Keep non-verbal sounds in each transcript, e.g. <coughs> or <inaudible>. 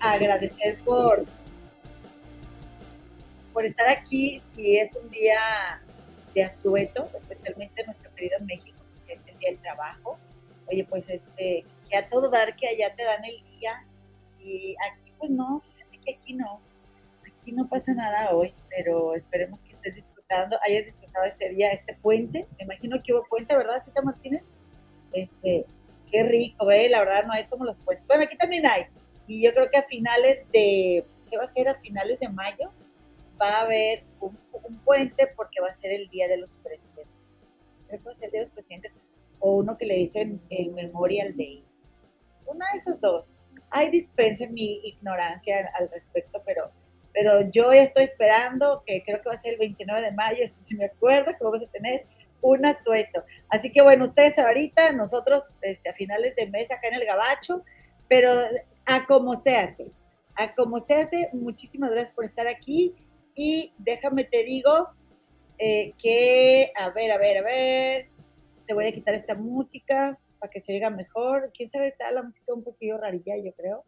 agradecer por, por estar aquí y es un día de asueto, especialmente en nuestro querido México, que es el día del trabajo. Oye, pues este, que a todo dar que allá te dan el día y aquí pues no, fíjate que aquí no, aquí no pasa nada hoy, pero esperemos que estés disfrutando, hayas disfrutado este día, este puente, me imagino que hubo puente, ¿verdad, Cita Martínez? Este, Qué rico, ¿eh? La verdad no hay como los puentes. Bueno, aquí también hay. Y yo creo que a finales de, ¿qué va a ser? A finales de mayo va a haber un, puente porque va a ser el Día de los Presidentes. Creo que va a ser el Día de los Presidentes o uno que le dicen el Memorial Day. Una de esos dos. Hay dispensen mi ignorancia al respecto, pero, pero yo estoy esperando, que creo que va a ser el 29 de mayo, <laughs> si me acuerdo, que vamos a tener un asueto. Así que bueno, ustedes ahorita, nosotros este, a finales de mes acá en el Gabacho, pero a como se hace, a como se hace, muchísimas gracias por estar aquí y déjame te digo eh, que, a ver, a ver, a ver, te voy a quitar esta música para que se oiga mejor. ¿Quién sabe? Está la música un poquillo rarilla, yo creo.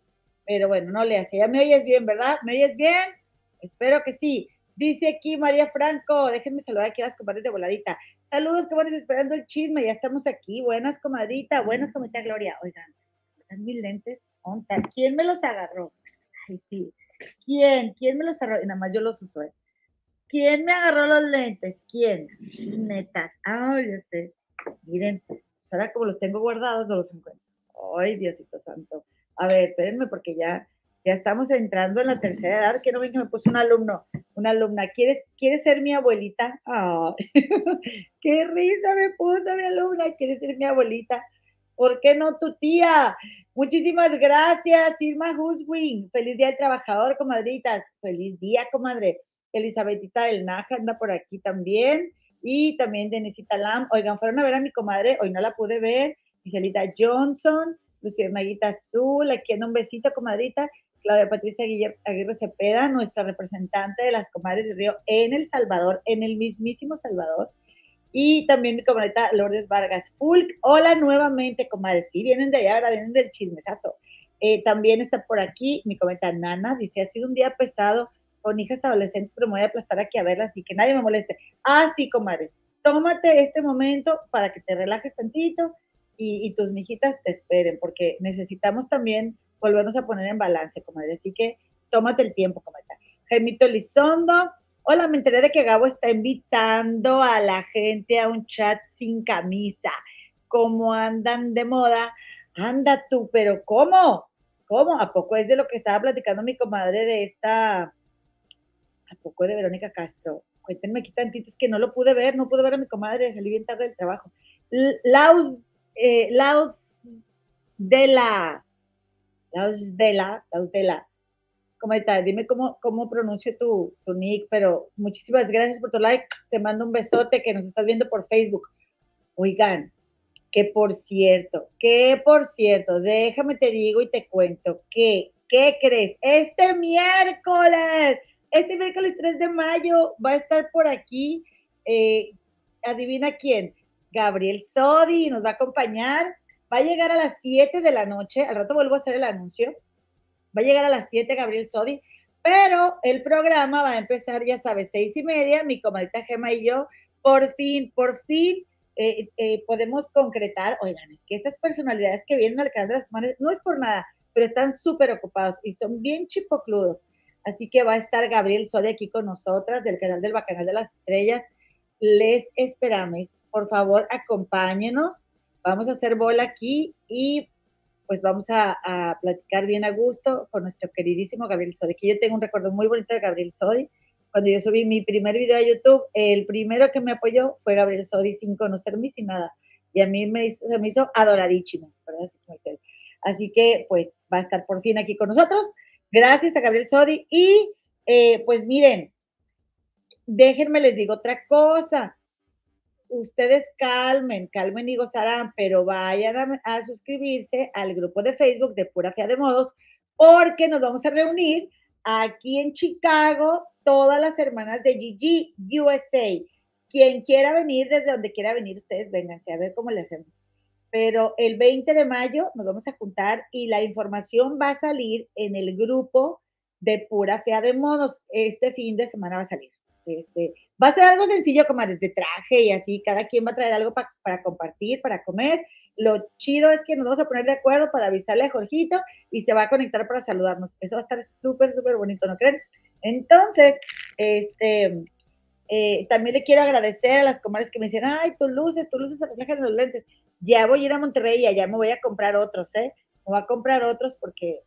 Pero bueno, no le hace. Ya me oyes bien, ¿verdad? ¿Me oyes bien? Espero que sí. Dice aquí María Franco, déjenme saludar aquí a las compadres de voladita. Saludos, van esperando el chisme, ya estamos aquí. Buenas, comadrita, buenas, comadita Gloria. Oigan, están mis lentes, ¿quién me los agarró? Ay, sí. ¿Quién? ¿Quién me los agarró? Y nada más yo los uso, ¿eh? ¿Quién me agarró los lentes? ¿Quién? Netas. Ay, ya sé. Miren, ahora como los tengo guardados, no los encuentro. Ay, Diosito Santo. A ver, espérenme porque ya ya estamos entrando en la tercera edad, que no ven que me puso un alumno, una alumna, ¿quieres, ¿quieres ser mi abuelita? <laughs> ¡Qué risa me puso mi alumna! ¿Quieres ser mi abuelita? ¿Por qué no tu tía? Muchísimas gracias, Irma Huswin. Feliz Día del Trabajador, comadritas. Feliz día, comadre. Elizabetita del Naja anda por aquí también. Y también Denisita Lam. Oigan, fueron a ver a mi comadre, hoy no la pude ver. Miguelita Johnson, Maguita Azul, aquí en un besito, comadrita. Claudia Patricia Aguirre Cepeda, nuestra representante de las comadres de Río en El Salvador, en el mismísimo Salvador. Y también mi comadrita Lourdes Vargas Fulk. Hola nuevamente, comadres. Sí, vienen de allá, ahora vienen del chismesazo. Eh, también está por aquí mi comenta Nana, dice, ha sido un día pesado con hijas adolescentes, pero me voy a aplastar aquí a verlas y que nadie me moleste. Ah, sí, comadre, tómate este momento para que te relajes tantito y, y tus mijitas te esperen, porque necesitamos también volvernos a poner en balance, comadre. Así que tómate el tiempo, comadre. Jaimito Lizondo, hola, me enteré de que Gabo está invitando a la gente a un chat sin camisa. ¿Cómo andan de moda? Anda tú, pero ¿cómo? ¿Cómo? ¿A poco es de lo que estaba platicando mi comadre de esta, a poco de Verónica Castro? Cuéntenme aquí tantito, es que no lo pude ver, no pude ver a mi comadre, salí bien tarde del trabajo. Laus, eh, Laus de la, Laudela, Laudela. ¿Cómo estás? Dime cómo, cómo pronuncio tu, tu nick, pero muchísimas gracias por tu like. Te mando un besote que nos estás viendo por Facebook. Oigan, que por cierto, que por cierto, déjame te digo y te cuento que, ¿qué crees? Este miércoles, este miércoles 3 de mayo va a estar por aquí, eh, adivina quién, Gabriel Sodi nos va a acompañar Va a llegar a las 7 de la noche, al rato vuelvo a hacer el anuncio. Va a llegar a las 7 Gabriel Sodi, pero el programa va a empezar, ya sabes, seis y media. Mi comadita Gema y yo, por fin, por fin eh, eh, podemos concretar. Oigan, que estas personalidades que vienen al canal de las comadres no es por nada, pero están súper ocupados y son bien chipocludos. Así que va a estar Gabriel Sodi aquí con nosotras del canal del Bacanal de las Estrellas. Les esperamos. Por favor, acompáñenos vamos a hacer bola aquí y pues vamos a, platicar bien a gusto con nuestro queridísimo Gabriel Sodi, que yo tengo un recuerdo muy bonito de Gabriel Sodi. Cuando yo subí mi primer video a YouTube, el primero que me apoyó fue Gabriel Sodi sin conocerme, sin nada. Y a mí me hizo, se me hizo adoradísimo. Así que pues va a estar por fin aquí con nosotros. Gracias a Gabriel Sodi. Y eh, pues miren, déjenme les digo otra cosa. Ustedes calmen, calmen y gozarán, pero vayan a, suscribirse al grupo de Facebook de Pura Fea de Modos, porque nos vamos a reunir aquí en Chicago todas las hermanas de GG USA. Quien quiera venir, desde donde quiera venir, ustedes vénganse a ver cómo le hacemos pero el 20 de mayo nos vamos a juntar y la información va a salir en el grupo de Pura Fea de Monos. Este fin de semana va a salir. Este, va a ser algo sencillo como desde traje y así, cada quien va a traer algo para compartir, para comer. Lo chido es que nos vamos a poner de acuerdo para avisarle a Jorgito y se va a conectar para saludarnos. Eso va a estar súper, súper bonito, ¿no creen? Entonces, este, eh, también le quiero agradecer a las comadres que me dicen, ay, tus luces, tus luces se reflejan en los lentes. Ya voy a ir a Monterrey y allá me voy a comprar otros, ¿eh? Me voy a comprar otros porque,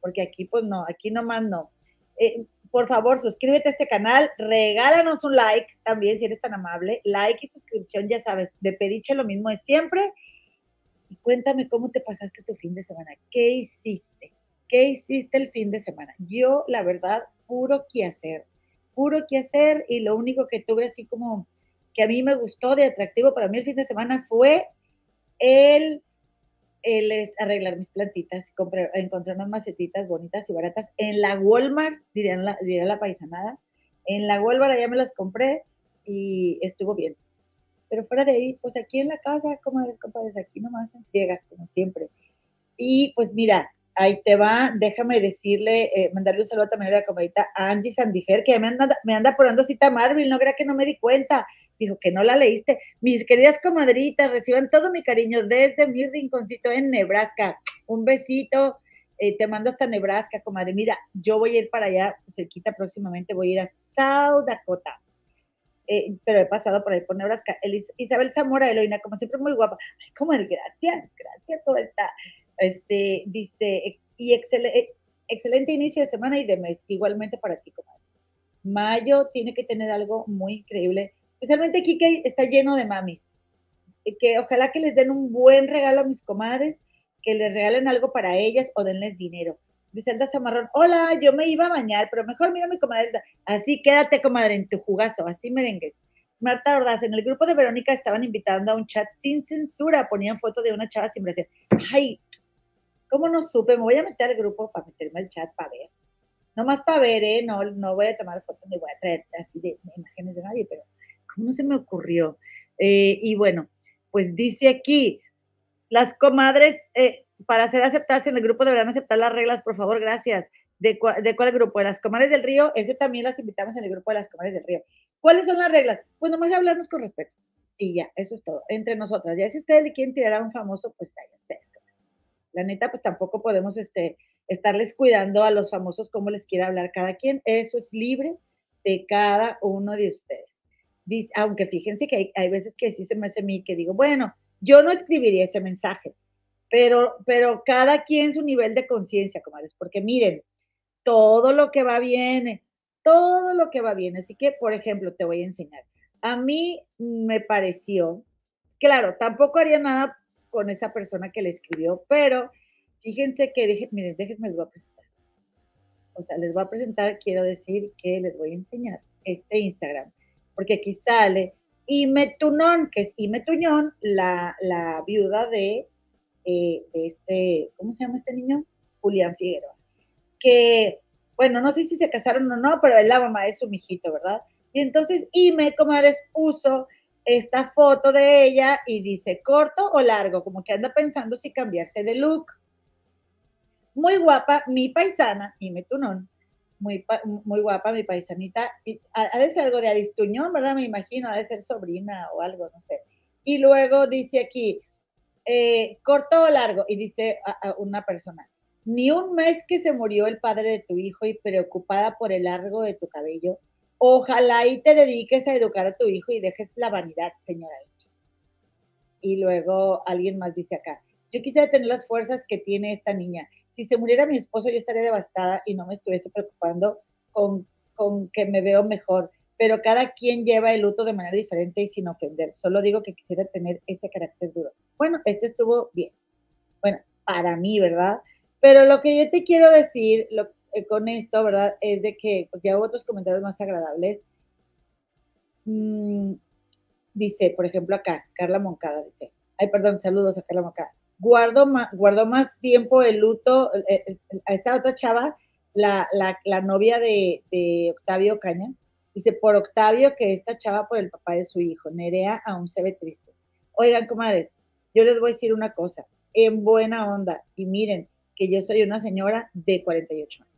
porque aquí pues no, aquí no. Eh, por favor, suscríbete a este canal, regálanos un like también si eres tan amable. Like y suscripción, ya sabes, de Pediche lo mismo de siempre. Y cuéntame cómo te pasaste tu fin de semana. ¿Qué hiciste? ¿Qué hiciste el fin de semana? Yo, la verdad, puro que hacer puro que hacer y lo único que tuve así como que a mí me gustó de atractivo para mí el fin de semana fue el, el arreglar mis plantitas, comprar, encontrar unas macetitas bonitas y baratas en la Walmart, dirían la, diría la paisanada, en la Walmart allá me las compré y estuvo bien. Pero fuera de ahí, pues aquí en la casa, como es, compadres, aquí nomás llega, como siempre. Y pues mira, ahí te va, déjame decirle, eh, mandarle un saludo también a la comadita Angie Sandifer, que me anda, me anda apurando cita Marvel, no crea que no me di cuenta, dijo que no la leíste. Mis queridas comadritas, reciban todo mi cariño desde mi rinconcito en Nebraska. Un besito, eh, te mando hasta Nebraska, comadre. Mira, yo voy a ir para allá, cerquita próximamente, voy a ir a South Dakota. Eh, pero he pasado por ahí por Nebraska. Isabel Zamora, Eloína, como siempre, muy guapa. Ay, comadre, gracias, gracias, todo está este, dice, y excelente, excelente inicio de semana y de mes, igualmente para ti, comadre. Mayo tiene que tener algo muy increíble, especialmente aquí que está lleno de mamis. Que ojalá que les den un buen regalo a mis comadres, que les regalen algo para ellas o denles dinero. Dice Alda Zamarrón, hola, yo me iba a bañar, pero mejor mira mi comadre. Así quédate, comadre, en tu jugazo, así merengues. Marta Ordaz, en el grupo de Verónica estaban invitando a un chat sin censura, ponían foto de una chava sin brasier. Ay, ¿Cómo no supe? Me voy a meter al grupo para meterme al chat para ver. No más para ver, ¿eh? No, no voy a tomar fotos ni voy a traer así de, imágenes de nadie, pero ¿cómo se me ocurrió? Eh, y bueno, pues dice aquí, las comadres, eh, para ser aceptadas en el grupo deberán aceptar las reglas, por favor, gracias. ¿De, ¿De cuál grupo? De las comadres del río, ese también las invitamos en el grupo de las comadres del río. ¿Cuáles son las reglas? Pues nomás hablarnos con respeto. Y ya, eso es todo, entre nosotras. Ya si ustedes le quieren tirar a un famoso, pues ahí ustedes. La neta, pues tampoco podemos este, estarles cuidando a los famosos como les quiera hablar cada quien. Eso es libre de cada uno de ustedes. Aunque fíjense que hay, veces que sí se me hace mí que digo, bueno, yo no escribiría ese mensaje, pero, pero cada quien su nivel de conciencia, comadres, porque miren, todo lo que va bien, todo lo que va bien. Así que, por ejemplo, te voy a enseñar. A mí me pareció, claro, tampoco haría nada con esa persona que le escribió, pero fíjense que, miren, déjenme les voy a presentar. O sea, les voy a presentar, quiero decir que les voy a enseñar este Instagram, porque aquí sale Imetunón, que es Imetuñón, la, la viuda de, eh, de este, ¿cómo se llama este niño? Julián Figueroa. Que, bueno, no sé si se casaron o no, pero es la mamá de su mijito, ¿verdad? Y entonces Ime, como eres, puso esta foto de ella y dice corto o largo, como que anda pensando si cambiarse de look. Muy guapa, mi paisana, y me tunón, muy, muy guapa mi paisanita. Ha de ser algo de Aristuñón, ¿verdad? Me imagino, ha de ser sobrina o algo, no sé. Y luego dice aquí, eh, corto o largo, y dice a una persona, ni un mes que se murió el padre de tu hijo y preocupada por el largo de tu cabello, Ojalá y te dediques a educar a tu hijo y dejes la vanidad, señora. Y luego alguien más dice acá, yo quisiera tener las fuerzas que tiene esta niña. Si se muriera mi esposo, yo estaría devastada y no me estuviese preocupando con, con que me veo mejor. Pero cada quien lleva el luto de manera diferente y sin ofender. Solo digo que quisiera tener ese carácter duro. Bueno, este estuvo bien. Bueno, para mí, ¿verdad? Pero lo que yo te quiero decir, eh, con esto, ¿verdad? Es de que, pues ya hubo otros comentarios más agradables. Mm, dice, por ejemplo, acá, Carla Moncada dice, ay, perdón, saludos a Carla Moncada. Guardo más, guardó más tiempo el luto eh, eh, a esta otra chava, la, la, novia de, de, Octavio Caña. Dice, por Octavio, que esta chava por el papá de su hijo. Nerea aún se ve triste. Oigan, comadres, yo les voy a decir una cosa, en buena onda, y miren, que yo soy una señora de 48 años.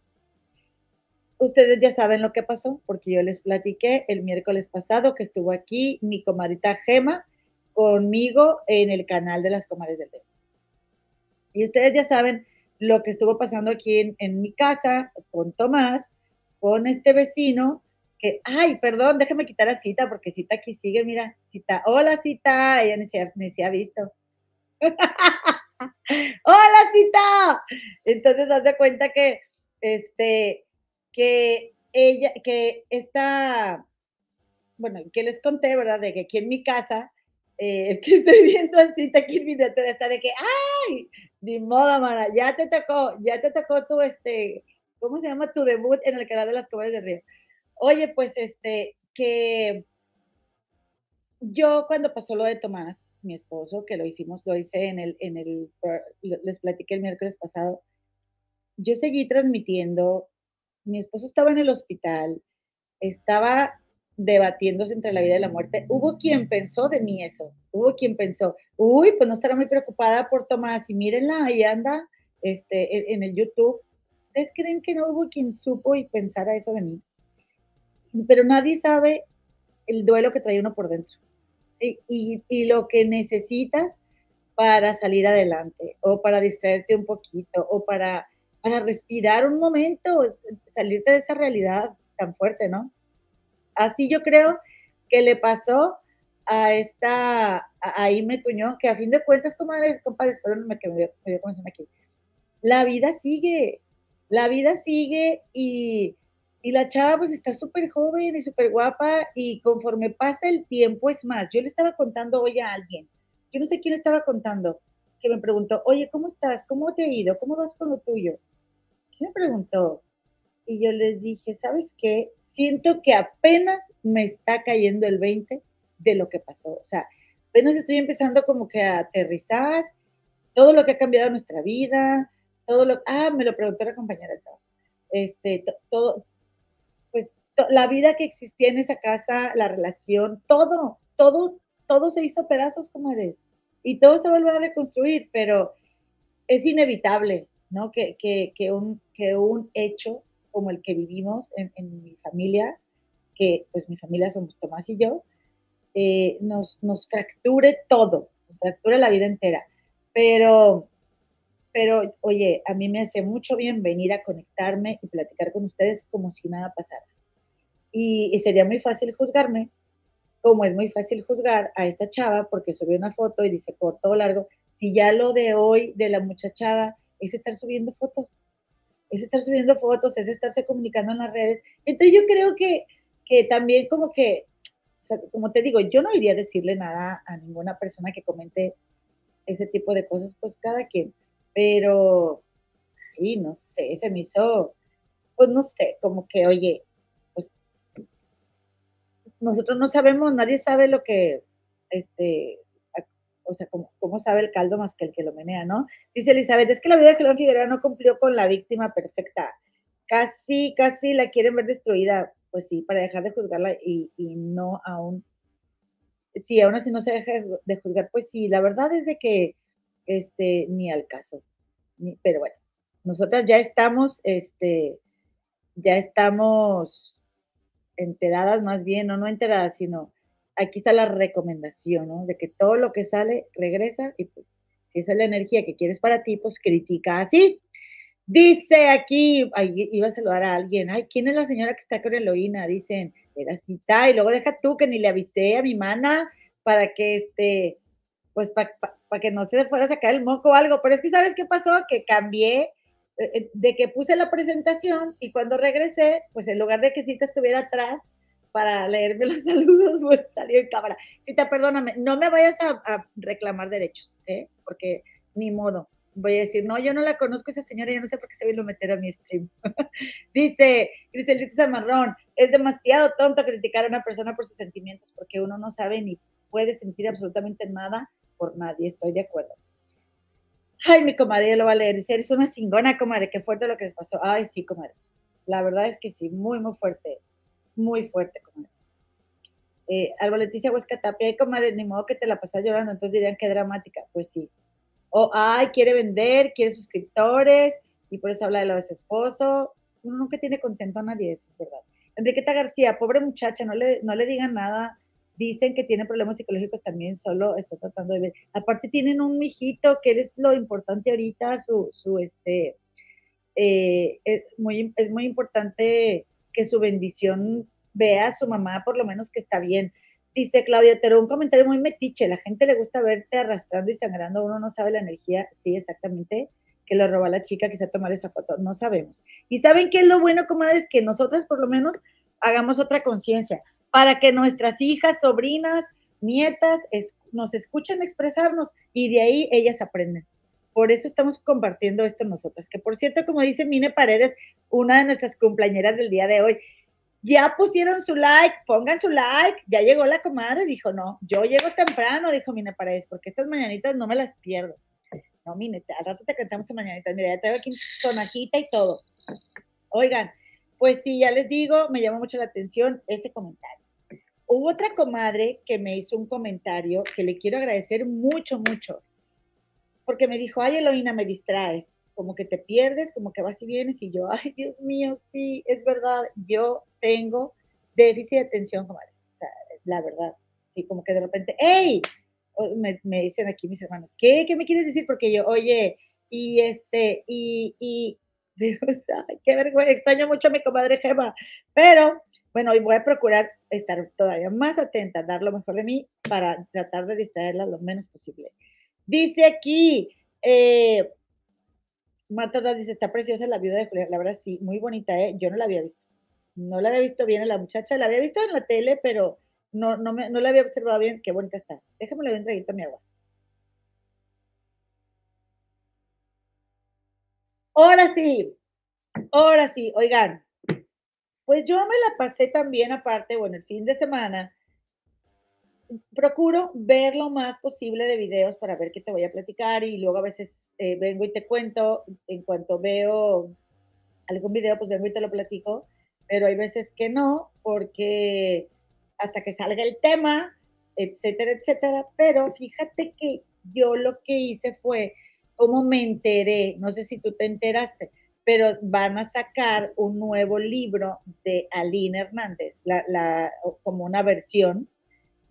Ustedes ya saben lo que pasó, porque yo les platiqué el miércoles pasado que estuvo aquí mi comadita Gema conmigo en el canal de las comadres del dedo. Y ustedes ya saben lo que estuvo pasando aquí en, mi casa con Tomás, con este vecino, que, ay, perdón, déjame quitar a Cita, porque Cita aquí sigue, mira, Cita, hola Cita, ella ni se, ha visto. <laughs> hola Cita. Entonces, haz de cuenta que, este, que ella, que esta, bueno, que les conté, ¿verdad? De que aquí en mi casa, eh, <laughs> es que estoy viendo así, aquí en mi está de que, ¡ay! Ni modo, mana, ya te tocó, ya te tocó tu, este, ¿cómo se llama? Tu debut en el canal de las comadres de Río. Oye, pues, este, que yo cuando pasó lo de Tomás, mi esposo, que lo hicimos, lo hice en el, en el, les platiqué el miércoles pasado, yo seguí transmitiendo mi esposo estaba en el hospital, estaba debatiéndose entre la vida y la muerte. Hubo quien pensó de mí eso, hubo quien pensó, uy, pues no estará muy preocupada por Tomás y mírenla, ahí anda este, en, el YouTube. ¿Ustedes creen que no hubo quien supo y pensara eso de mí? Pero nadie sabe el duelo que trae uno por dentro y, lo que necesitas para salir adelante o para distraerte un poquito o para para respirar un momento, salirte de esa realidad tan fuerte, ¿no? Así yo creo que le pasó a esta, a, me Tuñón, que a fin de cuentas, compadres, compadres, me dio, me aquí, la vida sigue, la vida sigue y, y la chava pues está súper joven y súper guapa y conforme pasa el tiempo es más. Yo le estaba contando hoy a alguien, yo no sé quién estaba contando, que me preguntó, oye, ¿cómo estás? ¿Cómo te ha ido? ¿Cómo vas con lo tuyo? me preguntó? Y yo les dije, ¿sabes qué? Siento que apenas me está cayendo el 20 de lo que pasó. O sea, apenas estoy empezando como que a aterrizar todo lo que ha cambiado nuestra vida, todo lo... Ah, me lo preguntó la compañera. Este, todo, pues la vida que existía en esa casa, la relación, todo, todo, todo se hizo pedazos como eres. Y todo se vuelve a reconstruir, pero es inevitable, ¿no? Que, que, un, que un hecho como el que vivimos en, mi familia, que pues mi familia somos Tomás y yo, eh, nos, nos fracture todo, nos fracture la vida entera. Pero, pero, oye, a mí me hace mucho bien venir a conectarme y platicar con ustedes como si nada pasara. Y, y sería muy fácil juzgarme, como es muy fácil juzgar a esta chava porque subió una foto y dice corto o largo, si ya lo de hoy de la muchachada es estar subiendo fotos, es estar subiendo fotos, es estarse comunicando en las redes. Entonces yo creo que, que también como que, como te digo, yo no iría a decirle nada a ninguna persona que comente ese tipo de cosas, pues cada quien, pero, y no sé, se me hizo, pues no sé, como que, oye, pues nosotros no sabemos, nadie sabe lo que, este, o sea, ¿cómo, sabe el caldo más que el que lo menea, no? Dice Elizabeth, es que la vida de Julián Figueroa no cumplió con la víctima perfecta. Casi, casi la quieren ver destruida. Pues sí, para dejar de juzgarla y, no aún. Sí, aún así no se deja de juzgar, pues sí, la verdad es de que este, ni al caso. pero bueno, nosotras ya estamos, este, ya estamos enteradas más bien, o no enteradas, sino aquí está la recomendación, ¿no? De que todo lo que sale regresa y pues si esa es la energía que quieres para ti, pues critica así. Dice aquí, iba a saludar a alguien, ay, ¿quién es la señora que está con Eloína? Dicen, era cita, y luego deja tú que ni le avisé a mi mana para que este, pues para que no se le fuera a sacar el moco o algo, pero es que ¿sabes qué pasó? Que cambié eh, eh, de que puse la presentación y cuando regresé, pues en lugar de que Cita estuviera atrás, para leerme los <laughs> saludos, pues salió en cámara. Cita, perdóname, no me vayas a, reclamar derechos, ¿eh? porque ni modo. voy a decir, no, yo no la conozco esa señora, yo no sé por qué se vino a meter a mi stream. <laughs> Dice Griselito Zamarrón, es demasiado tonto criticar a una persona por sus sentimientos porque uno no sabe ni puede sentir absolutamente nada por nadie, estoy de acuerdo. Ay, mi comadre lo va a leer, dice, eres una cingona, comadre, qué fuerte lo que les pasó. Ay, sí, comadre. La verdad es que sí, muy, muy fuerte, muy fuerte, comadre. Eh, algo Leticia Huesca Tapia, ay, comadre, ni modo que te la pasas llorando, entonces dirían que dramática. Pues sí, o, ay, quiere vender, quiere suscriptores y por eso habla de lo de su esposo. Uno nunca tiene contento a nadie, eso es verdad. Enriqueta García, pobre muchacha, no le, no le digan nada. Dicen que tiene problemas psicológicos también, solo está tratando de ver. Aparte tienen un mijito, que es lo importante ahorita, su, su este, eh, es, muy, es muy importante que su bendición vea a su mamá, por lo menos que está bien. Dice Claudia pero un comentario muy metiche. La gente le gusta verte arrastrando y sangrando. Uno no sabe la energía, sí, exactamente, que le roba la chica que se tomar esa foto. No sabemos. Y saben qué es lo bueno, comadres, que nosotros por lo menos hagamos otra conciencia para que nuestras hijas, sobrinas, nietas nos escuchen expresarnos y de ahí ellas aprenden. Por eso estamos compartiendo esto nosotras. Que por cierto, como dice Mine Paredes, una de nuestras cumpleañeras del día de hoy, ya pusieron su like, pongan su like, ya llegó la comadre, dijo, no, yo llego temprano, dijo Mine Paredes, porque estas mañanitas no me las pierdo. No, Mine, al rato te cantamos tu mañanitas, mira, ya traigo aquí sonajita y todo. Oigan, pues sí, ya les digo, me llamó mucho la atención ese comentario. Hubo otra comadre que me hizo un comentario que le quiero agradecer mucho, mucho, porque me dijo, ay, Eloína, me distraes como que te pierdes, como que vas y vienes y yo, ay Dios mío, sí, es verdad, yo tengo déficit de atención. O sea, la verdad, sí, como que de repente, ¡hey! Me, me dicen aquí mis hermanos, ¿qué? ¿Qué me quieres decir? Porque yo, oye, y este, y, y, <laughs> digo, ay, qué vergüenza, extraño mucho a mi comadre Gema, pero bueno, hoy voy a procurar estar todavía más atenta, dar lo mejor de mí para tratar de distraerla lo menos posible. Dice aquí, eh, Marta dice, está preciosa la viuda de Julián. La verdad, sí, muy bonita, ¿eh? Yo no la había visto. No la había visto bien a la muchacha. La había visto en la tele, pero no, no, me, no la había observado bien. Qué bonita está. Déjame le doy un traguito a mi agua. Ahora sí, ahora sí, oigan, pues yo me la pasé también aparte, bueno, el fin de semana, procuro ver lo más posible de videos para ver qué te voy a platicar y luego a veces eh, vengo y te cuento, en cuanto veo algún video, pues vengo y te lo platico, pero hay veces que no, porque hasta que salga el tema, etcétera, etcétera, pero fíjate que yo lo que hice fue, como me enteré, no sé si tú te enteraste, pero van a sacar un nuevo libro de Aline Hernández, la, como una versión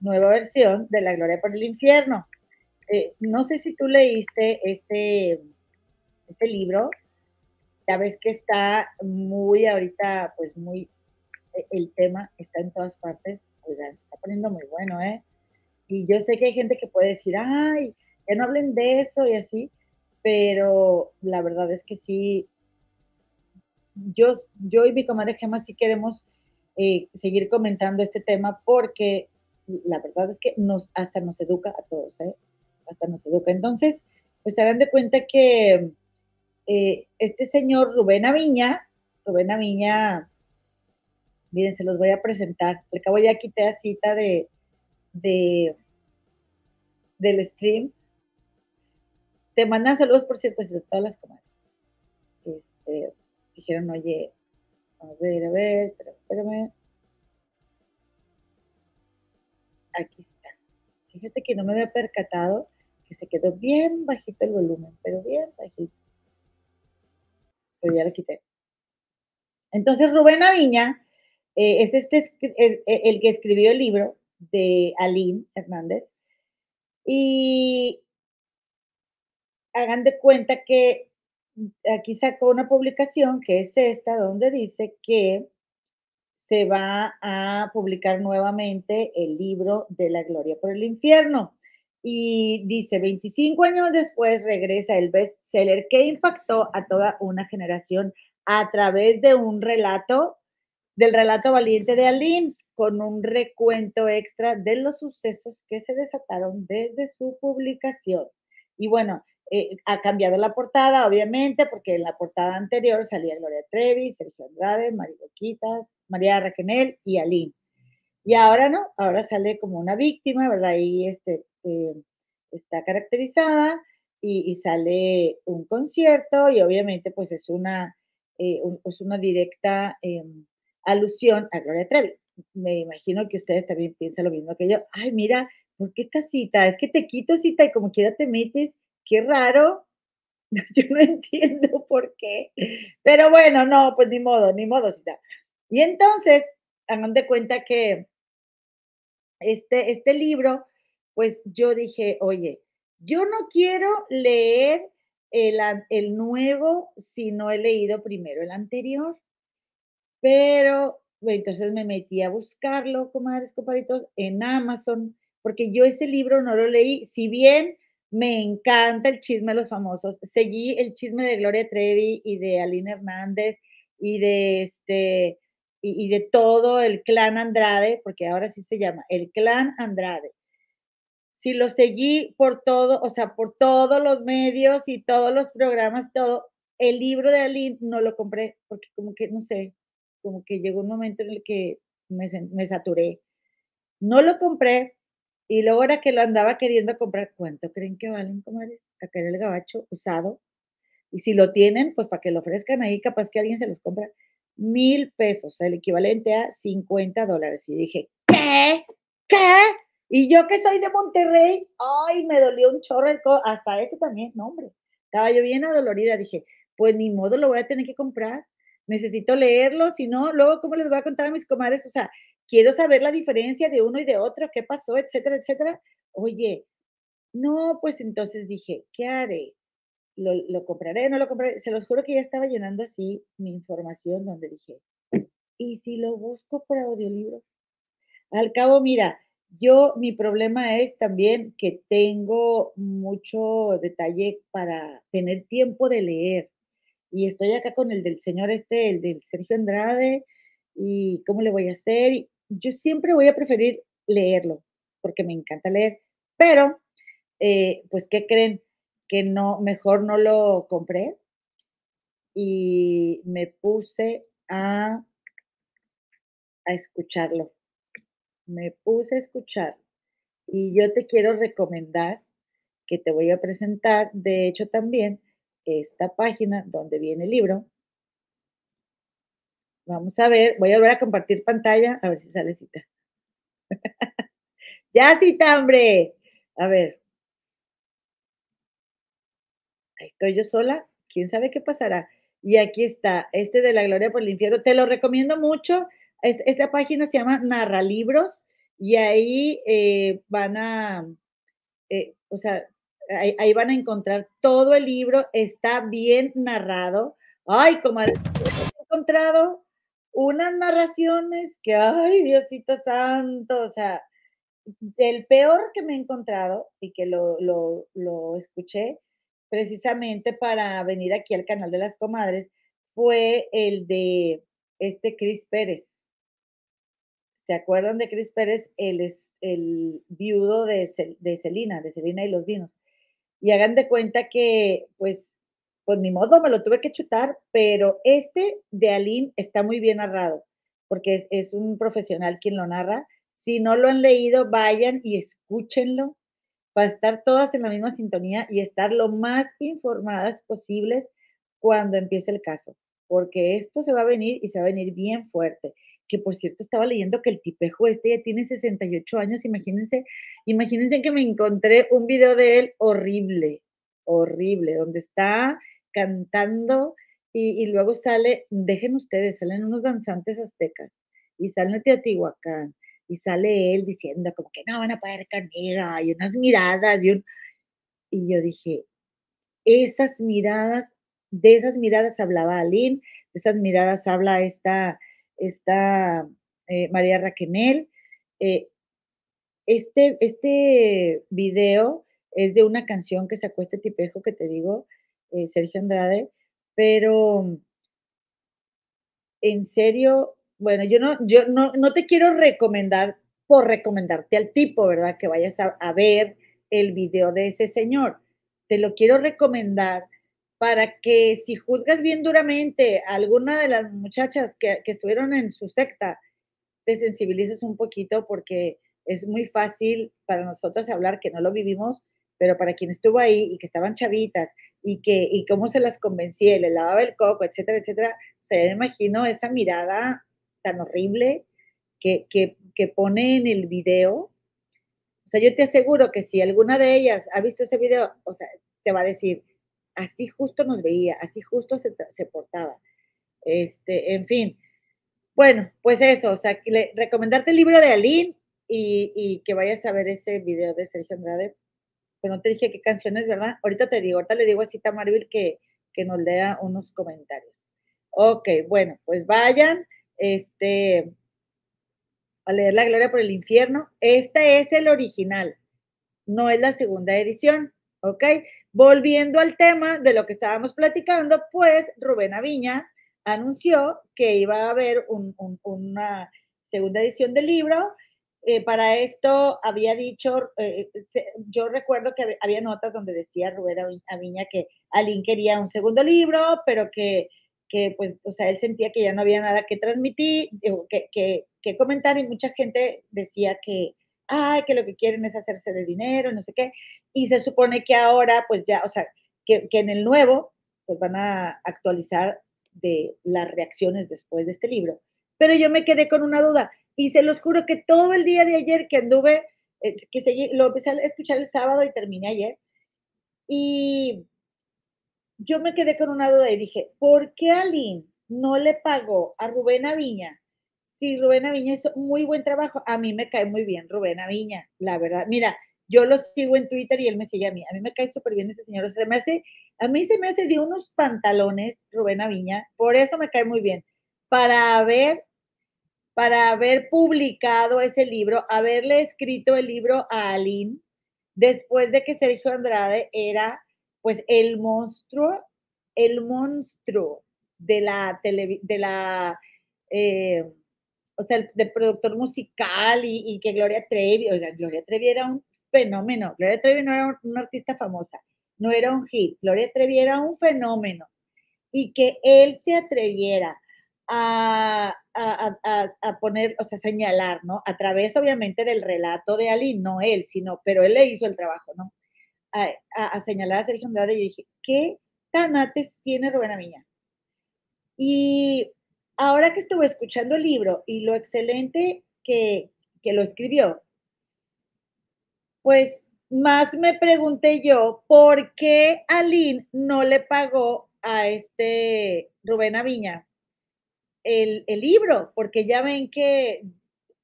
nueva versión de La Gloria por el Infierno. Eh, no sé si tú leíste ese, ese libro, ya ves que está muy ahorita, pues muy, e, el tema está en todas partes, oiga, está poniendo muy bueno, ¿eh? Y yo sé que hay gente que puede decir, ay, que no hablen de eso y así, pero la verdad es que sí, yo, yo y mi comadre Gema sí queremos eh, seguir comentando este tema porque la verdad es que hasta nos educa a todos, ¿eh? Hasta nos educa. Entonces, pues se de cuenta que eh, este señor Rubén Aviña, Rubén Aviña, miren, se los voy a presentar. Al cabo ya quité la cita de, de del stream. Te mandan saludos, por cierto, de todas las comadres. Este, dijeron, oye, a ver, a ver, espérame. Aquí está. Fíjate que no me había percatado que se quedó bien bajito el volumen, pero bien bajito. Pero ya lo quité. Entonces Rubén Aviña eh, es este, el, que escribió el libro de Aline Hernández. Y hagan de cuenta que aquí sacó una publicación que es esta, donde dice que se va a publicar nuevamente el libro de la gloria por el infierno. Y dice, 25 años después regresa el bestseller que impactó a toda una generación a través de un relato, del relato valiente de Aline, con un recuento extra de los sucesos que se desataron desde su publicación. Y bueno, eh, ha cambiado la portada, obviamente, porque en la portada anterior salía Gloria Trevi, Sergio Andrade, María Boquitas, María Raquenel y Aline. Y ahora no, ahora sale como una víctima, ¿verdad? Y este, eh, está caracterizada y, sale un concierto y obviamente pues es una, eh, es una directa em, alusión a Gloria Trevi. Me imagino que ustedes también piensan lo mismo que yo. Ay, mira, ¿por qué esta cita? Es que te quito cita y como quiera te metes. Qué raro. <laughs> Yo no entiendo por qué. Pero bueno, no, pues ni modo, ni modo cita. Y entonces, hagan de cuenta que este, este libro, pues yo dije, oye, yo no quiero leer el, el nuevo si no he leído primero el anterior. Pero entonces me metí a buscarlo, comadres, compadritos, en Amazon, porque yo ese libro no lo leí, si bien me encanta el chisme de los famosos, seguí el chisme de Gloria Trevi y de Aline Hernández y de este y, de todo el clan Andrade, porque ahora sí se llama el clan Andrade. Si lo seguí por todo, o sea, por todos los medios y todos los programas, todo, el libro de Aline no lo compré, porque como que, no sé, como que llegó un momento en el que me, me saturé. No lo compré y luego era que lo andaba queriendo comprar. ¿Cuánto creen que valen, comadres? Acá en el gabacho usado. Y si lo tienen, pues para que lo ofrezcan ahí, capaz que alguien se los compra. Mil pesos, el equivalente a 50 dólares. Y dije, ¿qué? ¿Qué? Y yo que soy de Monterrey, ay, me dolió un chorro el hasta eso también, no, hombre. Estaba yo bien adolorida, dije, pues ni modo, lo voy a tener que comprar necesito leerlo, si no, luego, ¿cómo les voy a contar a mis comadres? O sea, quiero saber la diferencia de uno y de otro, qué pasó, etcétera, etcétera. Oye, no, pues entonces dije, ¿qué haré? ¿Lo, lo compraré? ¿No lo compraré? Se los juro que ya estaba llenando así mi información donde dije, ¿y si lo busco por audiolibro? Al cabo, mira, yo, mi problema es también que tengo mucho detalle para tener tiempo de leer y estoy acá con el del señor este, el del Sergio Andrade, y cómo le voy a hacer. yo siempre voy a preferir leerlo, porque me encanta leer, pero, eh, pues, ¿qué creen? Que no, mejor no lo compré y me puse a, a escucharlo. Me puse a escuchar. Y yo te quiero recomendar que te voy a presentar, de hecho también, esta página donde viene el libro. Vamos a ver, voy a volver a compartir pantalla, a ver si sale cita. <laughs> ya cita, hombre. A ver. Estoy yo sola. ¿Quién sabe qué pasará? Y aquí está, este de la gloria por el infierno. Te lo recomiendo mucho. Esta página se llama Narra Libros y ahí eh, van a, eh, o sea, ahí, van a encontrar todo el libro, está bien narrado. Ay, como he encontrado unas narraciones que, ay, Diosito Santo, o sea, el peor que me he encontrado y que lo, lo, lo escuché precisamente para venir aquí al canal de las comadres fue el de este Cris Pérez. ¿Se acuerdan de Cris Pérez? Él es el viudo de, de Celina, de Celina y los vinos y hagan de cuenta que, pues, pues ni modo, me lo tuve que chutar, pero este de Aline está muy bien narrado, porque es, un profesional quien lo narra. Si no lo han leído, vayan y escúchenlo para estar todas en la misma sintonía y estar lo más informadas posibles cuando empiece el caso, porque esto se va a venir y se va a venir bien fuerte. Que por cierto estaba leyendo que el tipejo este ya tiene 68 años, imagínense, imagínense que me encontré un video de él horrible, horrible, donde está cantando y, luego sale, dejen ustedes, salen unos danzantes aztecas y sale Teotihuacán y sale él diciendo como que no van a poder conmigo y unas miradas y un... Y yo dije, esas miradas, de esas miradas hablaba Aline, de esas miradas habla esta está eh, María Raquenel. Eh, este, este video es de una canción que sacó este tipejo que te digo, eh, Sergio Andrade, pero en serio, bueno, yo no, yo no, no te quiero recomendar por recomendarte al tipo, ¿verdad? Que vayas a, ver el video de ese señor. te lo quiero recomendar para que si juzgas bien duramente a alguna de las muchachas que, que estuvieron en su secta, te sensibilices un poquito porque es muy fácil para nosotros hablar que no lo vivimos, pero para quien estuvo ahí y que estaban chavitas y que y cómo se las convencía, le lavaba el coco, etcétera, etcétera, o sea, yo me imagino esa mirada tan horrible que, que, pone en el video. O sea, yo te aseguro que si alguna de ellas ha visto ese video, o sea, te va a decir, así justo nos veía, así justo se, se portaba. Este, en fin. Bueno, pues eso, o sea, le, recomendarte el libro de Aline y, y, que vayas a ver ese video de Sergio Andrade. Pero no te dije qué canciones, ¿verdad? Ahorita te digo, ahorita le digo a Cita Marvel que, que nos lea unos comentarios. Ok, bueno, pues vayan este, a leer La Gloria por el Infierno. Este es el original, no es la segunda edición, ¿ok? Volviendo al tema de lo que estábamos platicando, pues Rubén Aviña anunció que iba a haber un, un, una segunda edición del libro. Eh, para esto había dicho, eh, yo recuerdo que había notas donde decía Rubén Aviña que Alín quería un segundo libro, pero que, que, pues, o sea, él sentía que ya no había nada que transmitir, que, que, que comentar y mucha gente decía que, ay, que lo que quieren es hacerse de dinero, no sé qué y se supone que ahora, pues ya, o sea, que, que en el nuevo, pues van a actualizar de las reacciones después de este libro. Pero yo me quedé con una duda y se los juro que todo el día de ayer que anduve, eh, que seguí, lo empecé a escuchar el sábado y terminé ayer, y yo me quedé con una duda y dije, ¿por qué Aline no le pagó a Rubén Aviña? Si Rubén Aviña hizo muy buen trabajo, a mí me cae muy bien Rubén Aviña, la verdad. Mira, yo lo sigo en Twitter y él me sigue a mí. A mí me cae súper bien ese señor. Se me hace, a mí se me hace de unos pantalones, Rubén Aviña, por eso me cae muy bien. Para haber, para haber publicado ese libro, haberle escrito el libro a Aline, después de que Sergio Andrade era, pues, el monstruo, el monstruo de la tele, de la, eh, o sea, el, del productor musical y, que Gloria Trevi, oiga, Gloria Trevi era un fenómeno. Gloria Trevi no era una artista famosa, no era un hit. Gloria Trevi era un fenómeno. Y que él se atreviera a, a, a, a, poner, o sea, señalar, ¿no? A través, obviamente, del relato de Ali, no él, sino, pero él le hizo el trabajo, ¿no? A, señalar a Sergio Andrade y dije, ¿qué tanates tiene Rubén Amiña? Y ahora que estuve escuchando el libro y lo excelente que, que lo escribió, pues más me pregunté yo, ¿por qué Aline no le pagó a este Rubén Aviña el, el libro? Porque ya ven que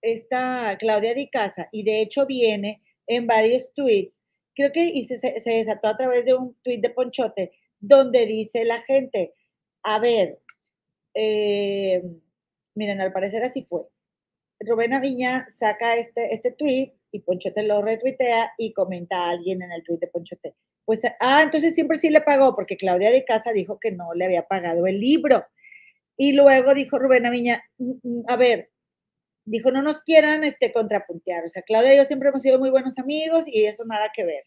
está Claudia Di Casa y de hecho viene en varios tweets, creo que y se, desató a través de un tweet de Ponchote, donde dice la gente, a ver, eh, miren, al parecer así fue. Rubén Aviña saca este, este tweet y Ponchote lo retuitea y comenta a alguien en el tweet de Ponchote. Pues, ah, entonces siempre sí le pagó, porque Claudia de Casa dijo que no le había pagado el libro. Y luego dijo Rubén Aviña, mm, mm, a ver, dijo, no nos quieran este, contrapuntear. O sea, Claudia y yo siempre hemos sido muy buenos amigos y eso nada que ver.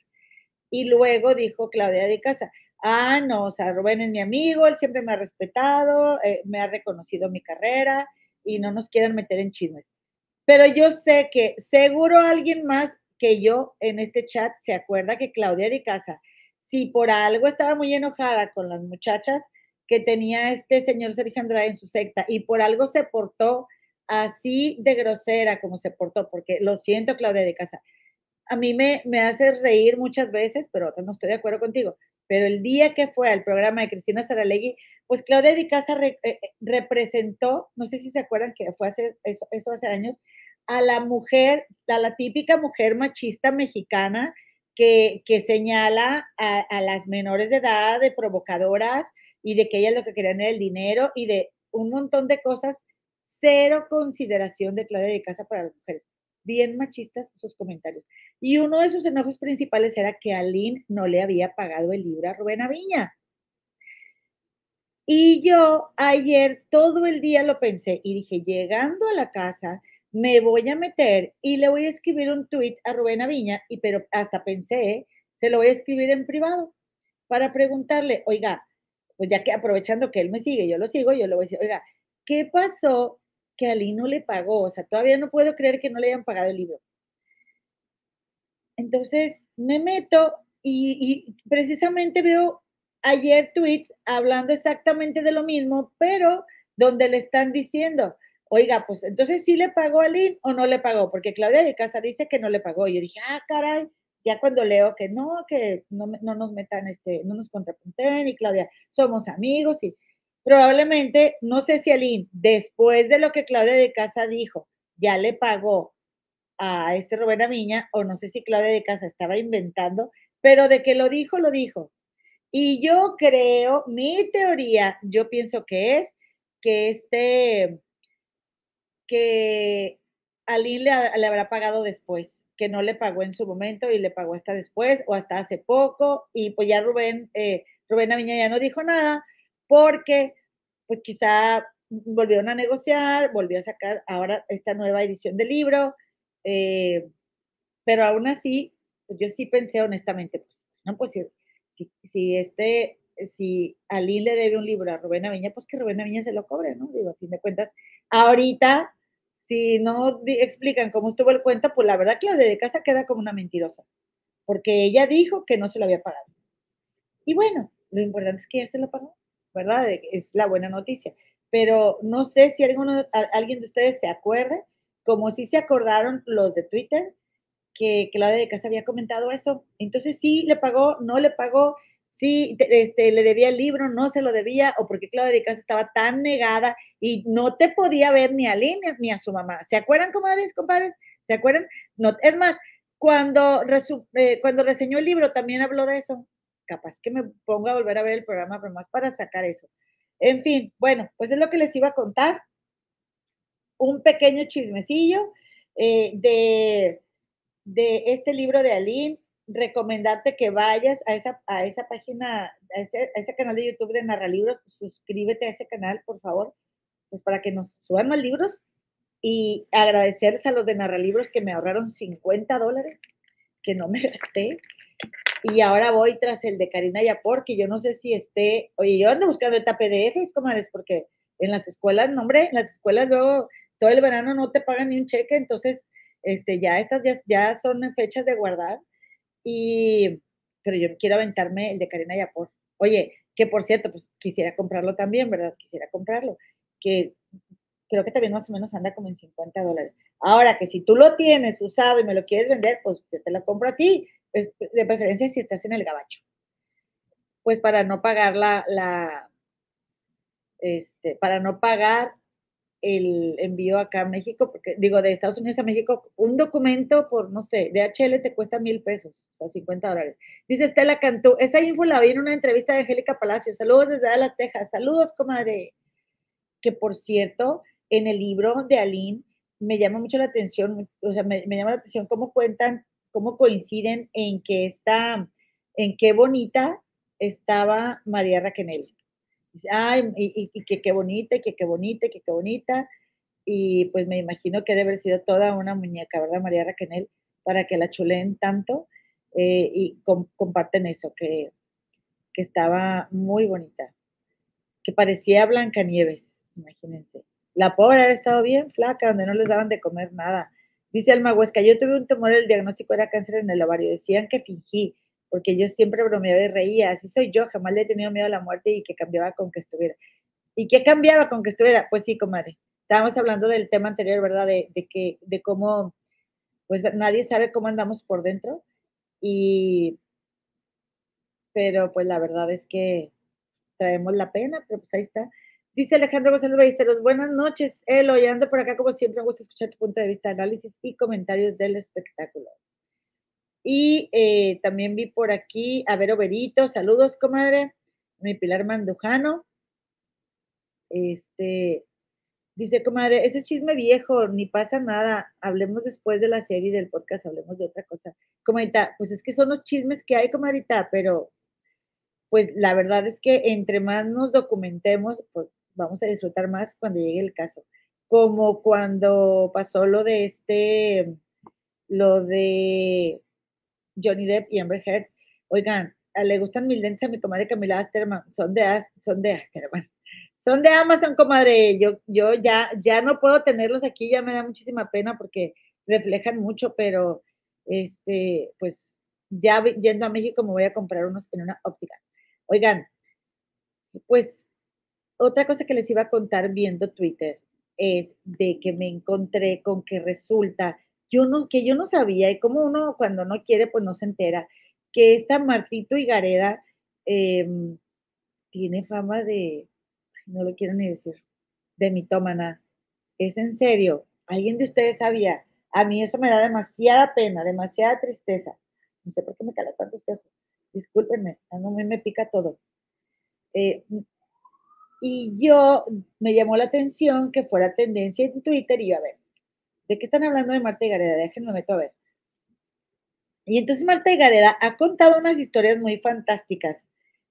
Y luego dijo Claudia de Casa, ah, no, o sea, Rubén es mi amigo, él siempre me ha respetado, eh, me ha reconocido mi carrera y no nos quieran meter en chismes. Pero yo sé que seguro alguien más que yo en este chat se acuerda que Claudia de Casa, si por algo estaba muy enojada con las muchachas que tenía este señor Sergio Andrade en su secta y por algo se portó así de grosera como se portó, porque lo siento, Claudia de Casa. A mí me, me hace reír muchas veces, pero no estoy de acuerdo contigo. Pero el día que fue al programa de Cristina Saralegui, pues Claudia de Casa eh, eh representó, no sé si se acuerdan que fue hace eso, eso hace años, a la mujer, a la típica mujer machista mexicana que, que señala a, a, las menores de edad de provocadoras y de que ellas lo que querían era el dinero y de un montón de cosas, cero consideración de Claudia de Casa para las mujeres. Bien machistas sus comentarios. Y uno de sus enojos principales era que Aline no le había pagado el libro a Rubén Aviña. Y yo ayer todo el día lo pensé y dije, llegando a la casa, me voy a meter y le voy a escribir un tweet a Rubén Aviña, y pero hasta pensé, se lo voy a escribir en privado. para preguntarle, oiga, pues ya que aprovechando que él me sigue, yo lo sigo, yo le voy a decir, oiga, ¿qué pasó que Ali no le pagó? O sea, todavía no puedo creer que no le hayan pagado el libro. Entonces me meto y, precisamente veo ayer tweets hablando exactamente de lo mismo, pero donde le están diciendo, oiga, pues entonces sí le pagó a Lynn o no le pagó, porque Claudia de Casa dice que no le pagó. Y yo dije, ah, caray, ya cuando leo que no, que no, no nos metan, este, no nos contrapunten y Claudia, somos amigos y probablemente, no sé si Aline, después de lo que Claudia de Casa dijo, ya le pagó a este Rubén Amiña, o no sé si Claudia de Casa estaba inventando, pero de que lo dijo, lo dijo. Y yo creo, mi teoría, yo pienso que es que este, que Aline le, le habrá pagado después, que no le pagó en su momento y le pagó hasta después o hasta hace poco, y pues ya Rubén, eh, Rubén Amiña ya no dijo nada, porque pues quizá volvieron a negociar, volvió a sacar ahora esta nueva edición del libro, eh, pero aún así, pues, yo sí pensé honestamente, pues, no, pues si, si, este, si Alí le debe un libro a Rubén Aviña, pues que Rubén Aviña se lo cobre, ¿no? Digo, a fin de cuentas, ahorita, si no explican cómo estuvo el cuento, pues la verdad que la de casa queda como una mentirosa, porque ella dijo que no se lo había pagado. Y bueno, lo importante es que ya se lo pagó. ¿Verdad? Es la buena noticia. Pero no sé si alguno, alguien de ustedes se acuerde, como si se acordaron los de Twitter, que Claudia de Casa había comentado eso. Entonces, sí le pagó, no le pagó, sí este, le debía el libro, no se lo debía, o porque Claudia de Casa estaba tan negada y no te podía ver ni a Línea ni a su mamá. ¿Se acuerdan, comadres, compadres? ¿Se acuerdan? No, es más, cuando, eh, cuando reseñó el libro también habló de eso capaz que me ponga a volver a ver el programa, pero más para sacar eso. En fin, bueno, pues es lo que les iba a contar. Un pequeño chismecillo eh, de, de este libro de Aline. Recomendarte que vayas a esa, a esa página, a ese, a ese canal de YouTube de Narralibros. Suscríbete a ese canal, por favor, pues para que nos suban más libros. Y agradecerles a los de Narralibros que me ahorraron 50 dólares, que no me <laughs> gasté y ahora voy tras el de Karina Yapor, que yo no sé si esté, oye, yo ando buscando esta PDF, comadres, porque en las escuelas, no, hombre, en las escuelas luego todo el verano no te pagan ni un cheque, entonces, este, ya estas ya, ya son fechas de guardar. Y, pero yo quiero aventarme el de Karina Yapor. Oye, que por cierto, pues quisiera comprarlo también, ¿verdad? Quisiera comprarlo, que creo que también más o menos anda como en 50 dólares. Ahora que si tú lo tienes usado y me lo quieres vender, pues yo te lo compro a ti de preferencia si estás en el gabacho. Pues para no pagar la, la este, para no pagar el envío acá a México, porque digo, de Estados Unidos a México, un documento por, no sé, DHL te cuesta mil pesos, o sea, 50 dólares. Dice Estela Cantú, esa info la vi en una entrevista de Angélica Palacio. Saludos desde Dallas, Texas. Saludos, comadre. Que por cierto, en el libro de Aline me llama mucho la atención, o sea, me, me llama la atención cómo cuentan cómo coinciden en que está, en qué bonita estaba María Raquenel. Ay, y, que qué bonita, que qué bonita, que qué bonita. Y pues me imagino que debe haber sido toda una muñeca, ¿verdad, María Raquenel? Para que la chuleen tanto eh, y comparten eso, que, que estaba muy bonita, que parecía Blancanieves, imagínense. La pobre había estado bien flaca, donde no les daban de comer nada. Dice Alma Huesca, yo tuve un tumor, el diagnóstico era cáncer en el ovario. Decían que fingí, porque yo siempre bromeaba y reía. Así soy yo, jamás le he tenido miedo a la muerte y que cambiaba con que estuviera. ¿Y qué cambiaba con que estuviera? Pues sí, comadre. Estábamos hablando del tema anterior, ¿verdad? De, que, de cómo, pues nadie sabe cómo andamos por dentro. Y, pero pues la verdad es que traemos la pena, pero pues ahí está. Dice Alejandro González Ballesteros, buenas noches, Elo, y ando por acá como siempre, me gusta escuchar tu punto de vista, análisis y comentarios del espectáculo. Y eh, también vi por aquí a Vero Berito, saludos, comadre, mi Pilar Mandujano. Este, dice, comadre, ese chisme viejo, ni pasa nada, hablemos después de la serie del podcast, hablemos de otra cosa. Comadita, pues es que son los chismes que hay, comadita, pero pues la verdad es que entre más nos documentemos, pues vamos a disfrutar más cuando llegue el caso. Como cuando pasó lo de este, lo de Johnny Depp y Amber Heard. Oigan, le gustan mil lentes a mi comadre Camila Asterman, son de, son de Asterman. <laughs> Son de Amazon, comadre. Yo, yo ya, ya no puedo tenerlos aquí, ya me da muchísima pena porque reflejan mucho, pero este, pues ya yendo a México me voy a comprar unos en una óptica. Oigan, pues otra cosa que les iba a contar viendo Twitter es de que me encontré con que resulta, yo no, que yo no sabía, y como uno cuando no quiere, pues no se entera, que esta Martito Higareda em, tiene fama de, no lo quiero ni decir, de mitómana. Es en serio, ¿alguien de ustedes sabía? A mí eso me da demasiada pena, demasiada tristeza. No sé por qué me cala tanto usted. Discúlpenme, a mí me pica todo. Eh, y yo me llamó la atención que fuera tendencia en Twitter y yo, a ver, ¿de qué están hablando de Marta y Gareda? Déjenme meto a ver. Y entonces Marta y Gareda ha contado unas historias muy fantásticas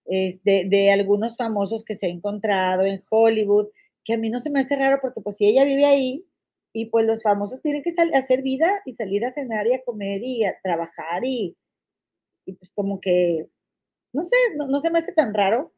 de, de, algunos famosos que se ha encontrado en Hollywood, que a mí no se me hace raro porque pues si ella vive ahí y pues los famosos tienen que hacer vida y salir a cenar y a comer y a trabajar y, pues como que, no sé, no se me hace tan raro,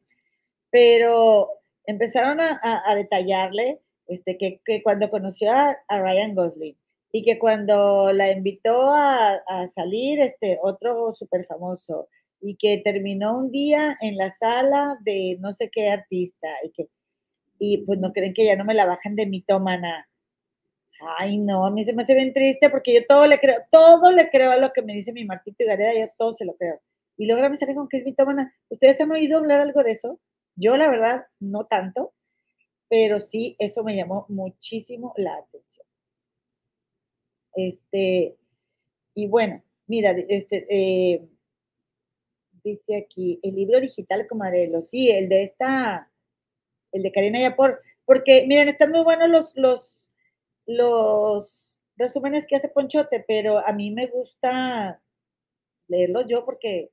pero empezaron a, detallarle este, que, cuando conoció a, Ryan Gosling y que cuando la invitó a, salir este, otro súper famoso y que terminó un día en la sala de no sé qué artista y que y pues no creen que ya no me la bajen de mitómana. Ay, no, a mí se me hace bien triste porque yo todo le creo, todo le creo a lo que me dice mi Martito y Gareda, yo todo se lo creo. Y luego me sale con que es mitómana. ¿Ustedes han oído hablar algo de eso? Yo la verdad no tanto, pero sí eso me llamó muchísimo la atención. Este, y bueno, mira, este, eh, dice aquí, el libro digital Comadrelo, sí, el de esta, el de Karina Yapor, porque miren, están muy buenos los, los, los resúmenes que hace Ponchote, pero a mí me gusta leerlos yo porque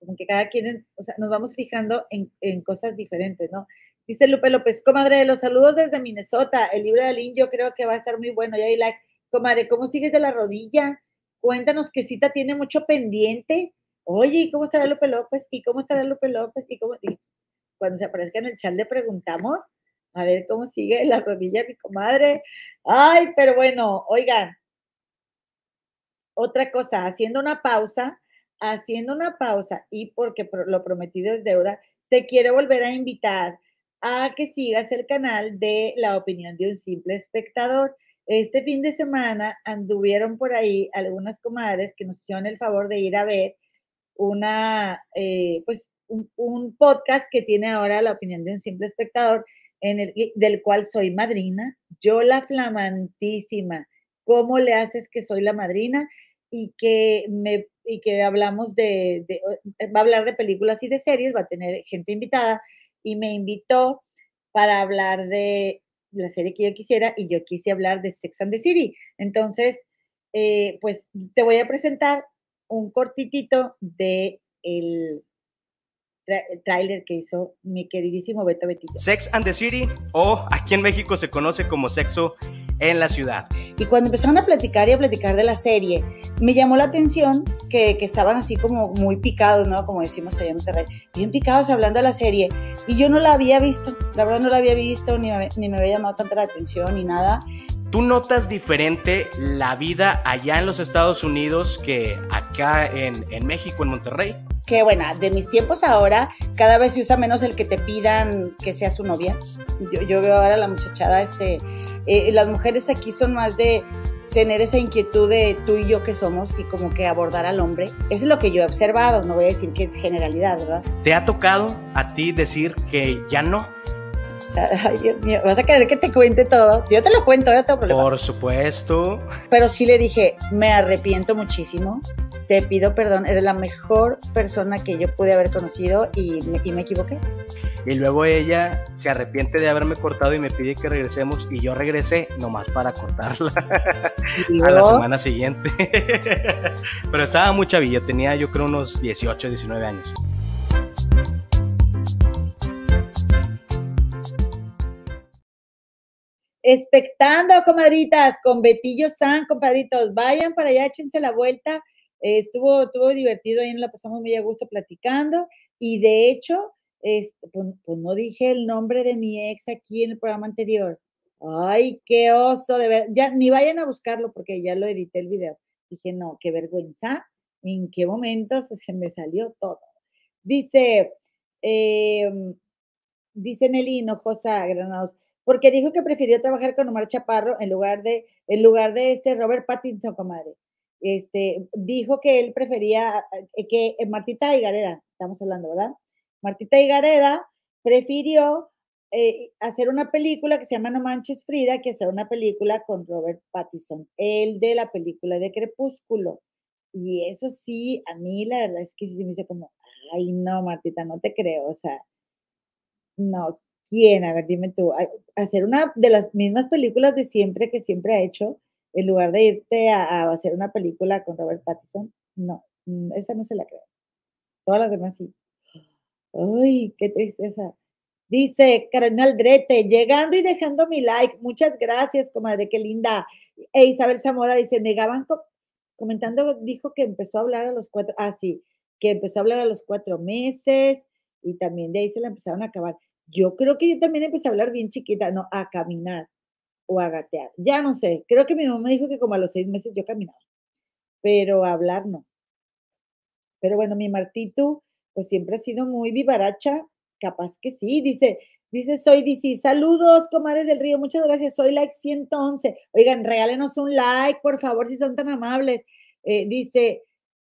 como que cada quien, o sea, nos vamos fijando en, cosas diferentes, ¿no? Dice Lupe López, comadre, los saludos desde Minnesota, el libro de Aline yo creo que va a estar muy bueno, ya hay like, comadre, ¿cómo sigues de la rodilla? Cuéntanos que cita tiene mucho pendiente. Oye, cómo estará Lupe López? ¿Y cómo estará Lupe López? ¿Y cómo? cuando se aparezca en el chat le preguntamos, a ver cómo sigue la rodilla mi comadre. Ay, pero bueno, oigan, otra cosa, haciendo una pausa, haciendo una pausa y porque lo prometido es deuda, te quiero volver a invitar a que sigas el canal de La Opinión de un Simple Espectador. Este fin de semana anduvieron por ahí algunas comadres que nos hicieron el favor de ir a ver una, eh, pues, un, podcast que tiene ahora La Opinión de un Simple Espectador, del cual soy madrina. Yo la flamantísima. ¿Cómo le haces que soy la madrina? Y que, me, y que hablamos de, va a hablar de películas y de series, va a tener gente invitada y me invitó para hablar de la serie que yo quisiera y yo quise hablar de Sex and the City. Entonces, eh, pues te voy a presentar un cortitito de el tráiler que hizo mi queridísimo Beto Betito. Sex and the City, o aquí en México se conoce como sexo en la ciudad. Y cuando empezaron a platicar y a platicar de la serie, me llamó la atención que, que estaban así como muy picados, ¿no? Como decimos allá en Monterrey, bien picados hablando de la serie. Y yo no la había visto, la verdad no la había visto, ni me, ni me había llamado tanta la atención, ni nada. ¿Tú notas diferente la vida allá en los Estados Unidos que acá en, en México, en Monterrey? Que bueno, de mis tiempos ahora, cada vez se usa menos el que te pidan que sea su novia. Yo, yo veo ahora la muchachada, este, eh, las mujeres aquí son más de tener esa inquietud de tú y yo que somos y como que abordar al hombre. Eso es lo que yo he observado, no voy a decir que es generalidad, ¿verdad? ¿Te ha tocado a ti decir que ya no? <laughs> ay Dios mío, vas a querer que te cuente todo. Yo te lo cuento, yo tengo problema. Por supuesto. Pero sí le dije, me arrepiento muchísimo te pido perdón, eres la mejor persona que yo pude haber conocido y me, y me equivoqué. Y luego ella se arrepiente de haberme cortado y me pide que regresemos y yo regresé nomás para cortarla <laughs> a la semana siguiente. <laughs> Pero estaba muy chavilla, tenía yo creo unos 18, 19 años. Espectando, comadritas, con Betillo San, compadritos. Vayan para allá, échense la vuelta estuvo, estuvo divertido, ahí nos la pasamos muy a gusto platicando y de hecho, pues, pues, no dije el nombre de mi ex aquí en el programa anterior. Ay, qué oso, de ver, ya ni vayan a buscarlo porque ya lo edité el video. Dije, no, qué vergüenza, en qué momentos se me salió todo. Dice, eh, dice Nelly Hinojosa Granados, porque dijo que prefirió trabajar con Omar Chaparro en lugar de, en lugar de este Robert Pattinson, comadre. Este, dijo que él prefería, eh, que eh, Martita Higareda, estamos hablando, ¿verdad? Martita Higareda prefirió eh, hacer una película que se llama No Manches Frida que hacer una película con Robert Pattinson, el de la película de Crepúsculo. Y eso sí, a mí la verdad es que sí me dice como, ay no, Martita, no te creo, o sea, no, ¿quién? A ver, dime tú, hacer una de las mismas películas de siempre que siempre ha hecho, en lugar de irte a, hacer una película con Robert Pattinson, no, mm, esa no se la creo. Todas las demás sí. Ay, qué tristeza. Dice Cardenal Drete, llegando y dejando mi like. Muchas gracias, comadre, qué linda. E Isabel Zamora dice, negaban, comentando, dijo que empezó a hablar a los cuatro, ah, sí, que empezó a hablar a los cuatro meses y también de ahí se la empezaron a acabar. Yo creo que yo también empecé a hablar bien chiquita, no, a caminar o a. Ya no sé, creo que mi mamá me dijo que como a los seis meses yo caminaba, pero hablar no. Pero bueno, mi Martito, pues siempre ha sido muy vivaracha, capaz que sí, dice, dice soy DC, saludos, comadres del río, muchas gracias, soy like 111. Oigan, regálenos un like, por favor, si son tan amables. Eh, dice,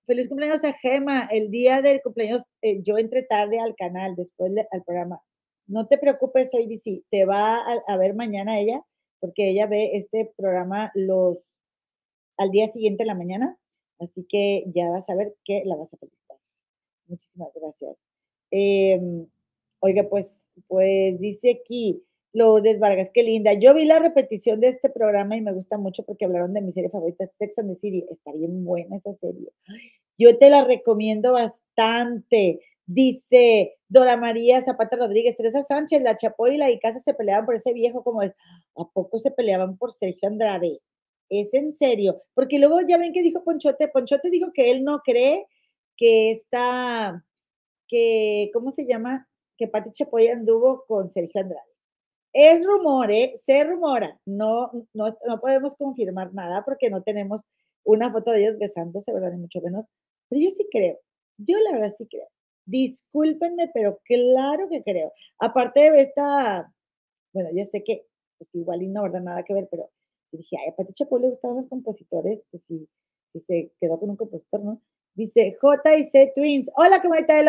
feliz cumpleaños a Gema, el día del cumpleaños eh, yo entré tarde al canal, después al programa. No te preocupes, soy DC, te va a, ver mañana ella, porque ella ve este programa los al día siguiente en la mañana, así que ya vas a ver que la vas a felicitar. Muchísimas gracias. Em, oiga, pues, pues dice aquí, lo Vargas, qué linda. Yo vi la repetición de este programa y me gusta mucho porque hablaron de mi serie favorita, Sex and the City. Está bien buena esa serie. Yo te la recomiendo bastante. Dice Dora María Zapata Rodríguez, Teresa Sánchez, la Chapoy y la Icaza se peleaban por ese viejo como es. ¿A poco se peleaban por Sergio Andrade? Es en serio. Porque luego ya ven que dijo Ponchote, Ponchote dijo que él no cree que está, que, ¿cómo se llama? Que Pati Chapoy anduvo con Sergio Andrade. Es rumor, ¿eh? Se rumora. No, no, no podemos confirmar nada porque no tenemos una foto de ellos besándose, ¿verdad? Ni mucho menos. Pero yo sí creo. Yo la verdad sí creo. Discúlpenme, pero claro que creo. Aparte de esta, bueno, ya sé que pues igual y no, ¿verdad? Nada que ver, pero dije, ay, a Pati Chapoy le gustaban los compositores, pues sí, sí se quedó con un compositor, ¿no? Dice J y C Twins. Hola, ¿cómo estás?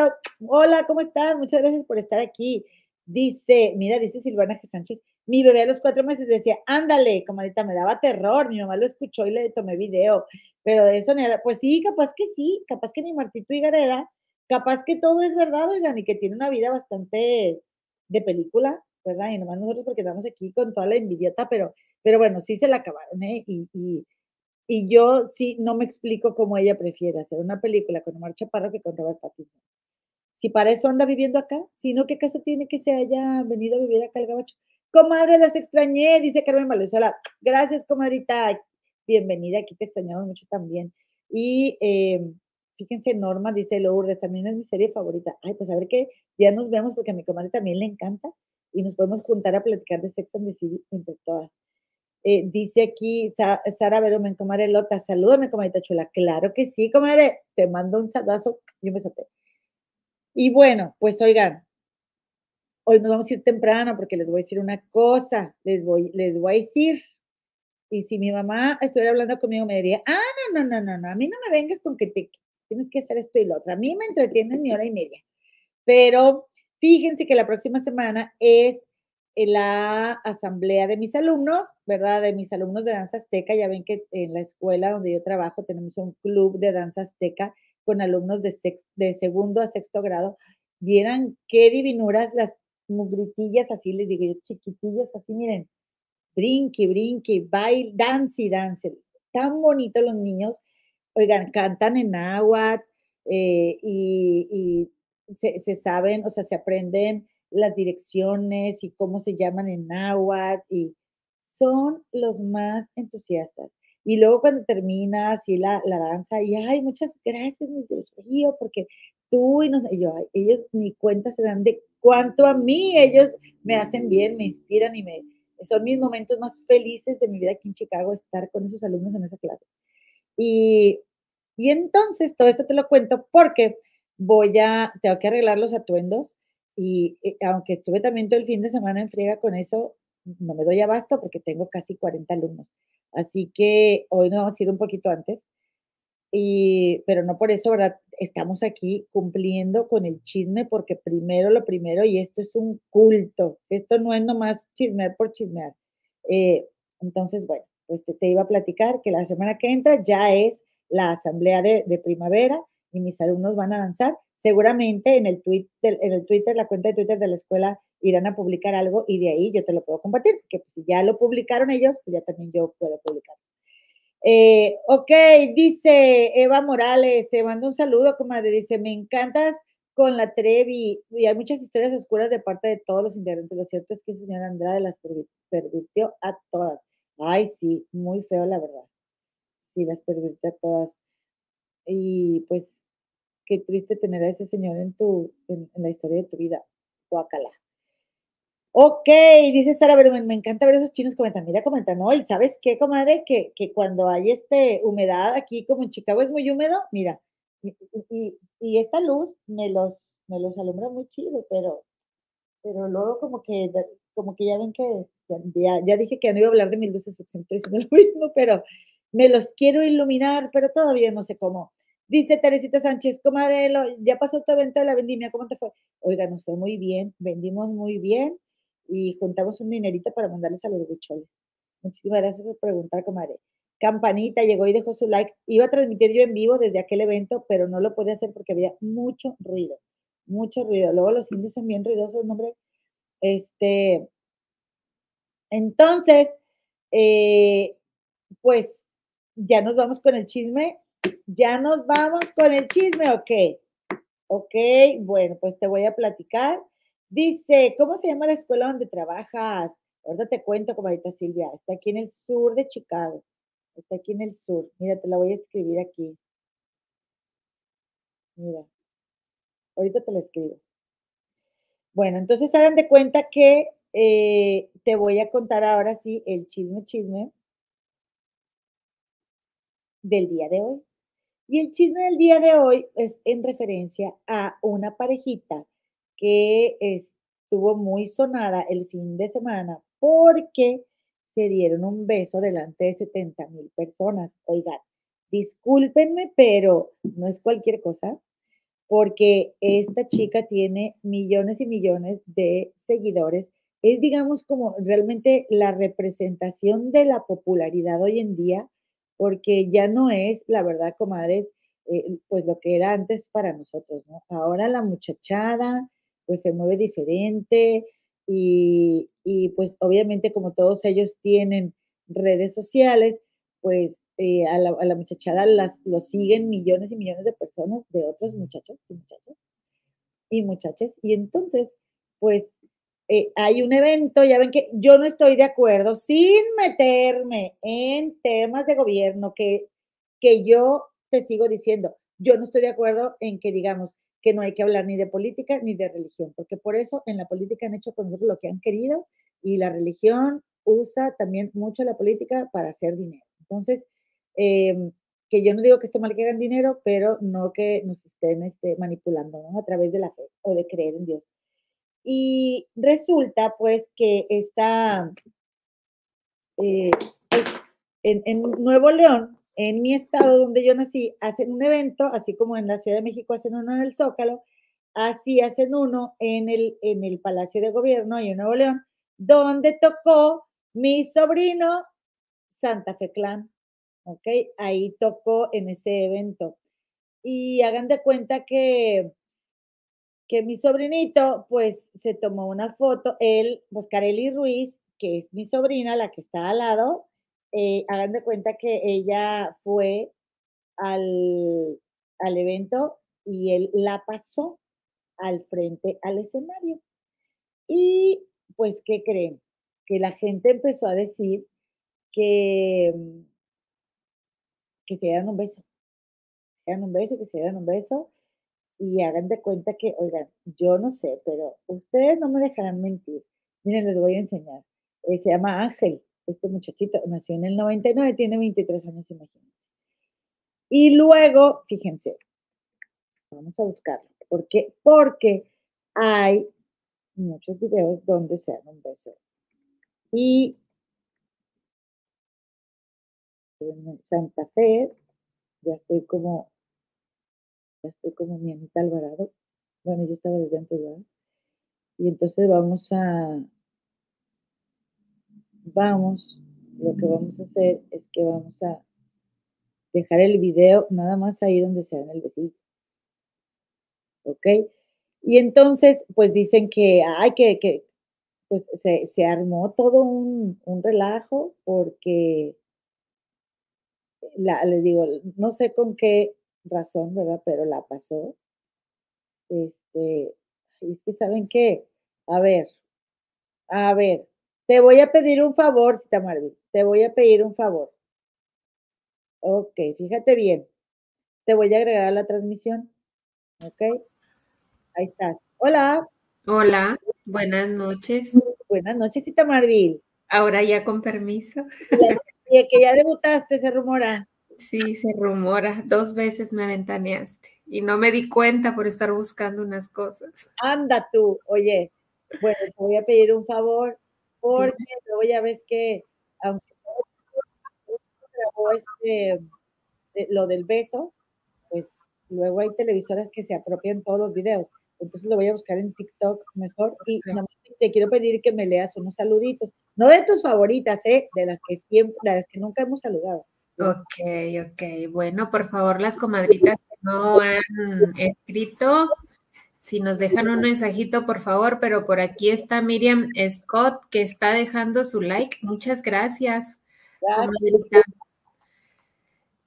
Hola, ¿cómo estás? Muchas gracias por estar aquí. Dice, mira, dice Silvana G. Sánchez, mi bebé a los cuatro meses decía, ándale, comadita, me daba terror, mi mamá lo escuchó y le tomé video, pero de eso, pues sí, capaz que sí, capaz que mi Martito Gareda capaz que todo es verdad, oigan, y que tiene una vida bastante de película, ¿verdad? Y nomás nosotros porque estamos aquí con toda la envidiota, pero, pero bueno, sí se la acabaron, ¿eh? Y, y, y yo sí no me explico cómo ella prefiere hacer una película con Omar Chaparro que con Robert Pattinson. Si para eso anda viviendo acá, sino qué caso tiene que se haya venido a vivir acá al gabacho. Comadre, las extrañé, dice Carmen Valenzuela. Gracias, comadrita. Bienvenida, aquí te extrañamos mucho también. Y eh, Fíjense, Norma dice Lourdes, también es mi serie favorita. Ay, pues a ver qué ya nos vemos porque a mi comadre también le encanta y nos podemos juntar a platicar de Sex and the City entre todas. Eh, dice aquí Sara Veromen, comadre Lota, salúdame, comadre chula. Claro que sí, comadre, te mando un saludazo y un besote. Y bueno, pues oigan, hoy nos vamos a ir temprano porque les voy a decir una cosa, les voy, les voy a decir, y si mi mamá estuviera hablando conmigo me diría, ah, no, no, no, no, no, a mí no me vengas con que te tienes que hacer esto y lo otro. A mí me entretiene mi hora y media, pero fíjense que la próxima semana es la asamblea de mis alumnos, ¿verdad? De mis alumnos de danza azteca. Ya ven que en la escuela donde yo trabajo tenemos un club de danza azteca con alumnos de, de segundo a sexto grado. Vieran qué divinuras las mugritillas, así les digo yo, chiquitillas, así miren, brinque, brinque, baile, dance y dance. Tan bonitos los niños oigan, cantan en náhuatl eh, y, se, saben, o sea, se aprenden las direcciones y cómo se llaman en náhuatl y son los más entusiastas. Y luego cuando termina así la, la danza, y ay, muchas gracias, mis Río, porque tú y no sé, yo, ellos ni cuenta se dan de cuánto a mí ellos me hacen bien, me inspiran y me, son mis momentos más felices de mi vida aquí en Chicago, estar con esos alumnos en esa clase. Y, y entonces, todo esto te lo cuento porque voy a, tengo que arreglar los atuendos y eh, aunque estuve también todo el fin de semana en friega con eso, no me doy abasto porque tengo casi 40 alumnos. Así que hoy nos vamos a ir un poquito antes. Y, pero no por eso, ¿verdad? Estamos aquí cumpliendo con el chisme porque primero lo primero, y esto es un culto, esto no es nomás chismear por chismear. Eh, entonces, bueno, pues te, iba a platicar que la semana que entra ya es la asamblea de, primavera y mis alumnos van a danzar seguramente en el, tweet, en el Twitter, la cuenta de Twitter de la escuela, irán a publicar algo y de ahí yo te lo puedo compartir, porque pues, si ya lo publicaron ellos, pues ya también yo puedo publicar. Eh, ok, dice Eva Morales, te mando un saludo, comadre, dice, me encantas con la Trevi y hay muchas historias oscuras de parte de todos los integrantes. Lo cierto es que el señor Andrade las pervirtió a todas. Ay, sí, muy feo, la verdad. Sí, las pervirtió a todas. Y pues qué triste tener a ese señor en tu, en, la historia de tu vida. Guacala. Ok, dice Sara, pero me, encanta ver esos chinos comentan. Mira, comentan, no, y sabes qué, comadre, que, que cuando hay este humedad aquí, como en Chicago es muy húmedo, mira, y, y, esta luz me los, me los alumbra muy chido, pero, pero luego como que, como que ya ven que, ya, ya dije que no iba a hablar de mis luces porque estoy diciendo lo <laughs> mismo, pero me los quiero iluminar, pero todavía no sé cómo. Dice Teresita Sánchez, comadre, ya pasó tu evento de la vendimia, ¿cómo te fue? Oiga, nos fue muy bien, vendimos muy bien y juntamos un dinerito para mandarles a los bucholes. Muchísimas gracias por preguntar, comadre. Campanita llegó y dejó su like. Iba a transmitir yo en vivo desde aquel evento, pero no lo pude hacer porque había mucho ruido, mucho ruido. Luego los indios son bien ruidosos, hombre. Este, entonces, eh, pues ya nos vamos con el chisme ya nos vamos con el chisme, ¿ok? Ok, bueno, pues te voy a platicar. Dice, ¿cómo se llama la escuela donde trabajas? Ahorita te cuento, comadita Silvia. Está aquí en el sur de Chicago. Está aquí en el sur. Mira, te la voy a escribir aquí. Mira. Ahorita te la escribo. Bueno, entonces hagan de cuenta que eh, te voy a contar ahora sí el chisme chisme del día de hoy. Y el chisme del día de hoy es en referencia a una parejita que estuvo muy sonada el fin de semana porque se dieron un beso delante de 70 mil personas. Oigan, discúlpenme, pero no es cualquier cosa, porque esta chica tiene millones y millones de seguidores. Es, digamos, como realmente la representación de la popularidad hoy en día porque ya no es, la verdad, comadres, eh, pues lo que era antes para nosotros, ¿no? Ahora la muchachada, pues se mueve diferente y, pues obviamente como todos ellos tienen redes sociales, pues eh, a, la, muchachada las, lo siguen millones y millones de personas, de otros muchachos y muchachas y muchachas. Y entonces, pues eh, hay un evento, ya ven que yo no estoy de acuerdo, sin meterme en temas de gobierno, que, que yo te sigo diciendo, yo no estoy de acuerdo en que digamos que no hay que hablar ni de política ni de religión, porque por eso en la política han hecho con nosotros lo que han querido y la religión usa también mucho la política para hacer dinero. Entonces, em, que yo no digo que esté mal que hagan dinero, pero no que nos estén este, manipulando a través de la fe o de creer en Dios. Y resulta pues que está eh, en, en, Nuevo León, en mi estado donde yo nací, hacen un evento, así como en la Ciudad de México hacen uno en el Zócalo, así hacen uno en el, en el Palacio de Gobierno y en Nuevo León, donde tocó mi sobrino Santa Fe Clan, ¿ok? Ahí tocó en ese evento. Y hagan de cuenta que que mi sobrinito, pues, se tomó una foto, él, Boscarelli Ruiz, que es mi sobrina, la que está al lado, eh, hagan de cuenta que ella fue al, al evento y él la pasó al frente al escenario. Y pues, ¿qué creen? Que la gente empezó a decir que, que se dieran un beso. Se dieran un beso, que se dieran un beso. Y hagan de cuenta que, oigan, yo no sé, pero ustedes no me dejarán mentir. Miren, les voy a enseñar. Eh, se llama Ángel, este muchachito, nació en el 99, tiene 23 años, imagínense. Y luego, fíjense, vamos a buscarlo. ¿Por qué? Porque hay muchos videos donde se dan un beso. Y en Santa Fe, ya estoy como, estoy como mi Anita Alvarado. Bueno, yo estaba desde antes, ¿verdad? Y entonces vamos a, vamos, lo que vamos a hacer es que vamos a dejar el video nada más ahí donde se dan el besito. ¿Ok? Y entonces, pues dicen que, ay, que, que pues se, se armó todo un, un relajo porque la, les digo, no sé con qué razón, ¿verdad? Pero la pasó. Este, es que saben qué, a ver, a ver, te voy a pedir un favor, Cita Marvin, te voy a pedir un favor. Ok, fíjate bien. Te voy a agregar a la transmisión. Ok, ahí estás. Hola. Hola, buenas noches. <laughs> Buenas noches, Cita Marvin. Ahora ya con permiso. <laughs> Y que ya debutaste, se rumora. Sí, se rumora. Dos veces me ventaneaste y no me di cuenta por estar buscando unas cosas. Anda tú, oye, bueno, te voy a pedir un favor, porque luego ya ves que, aunque grabó este, eh, lo del beso, pues luego hay televisoras que se apropian todos los videos. Entonces lo voy a buscar en TikTok mejor y te quiero pedir que me leas unos saluditos. No de tus favoritas, ¿eh? De las que siempre, de las que nunca hemos saludado. Ok, ok. Bueno, por favor, las comadritas que no han escrito, si nos dejan un mensajito, por favor, pero por aquí está Miriam Scott que está dejando su like. Muchas gracias. gracias.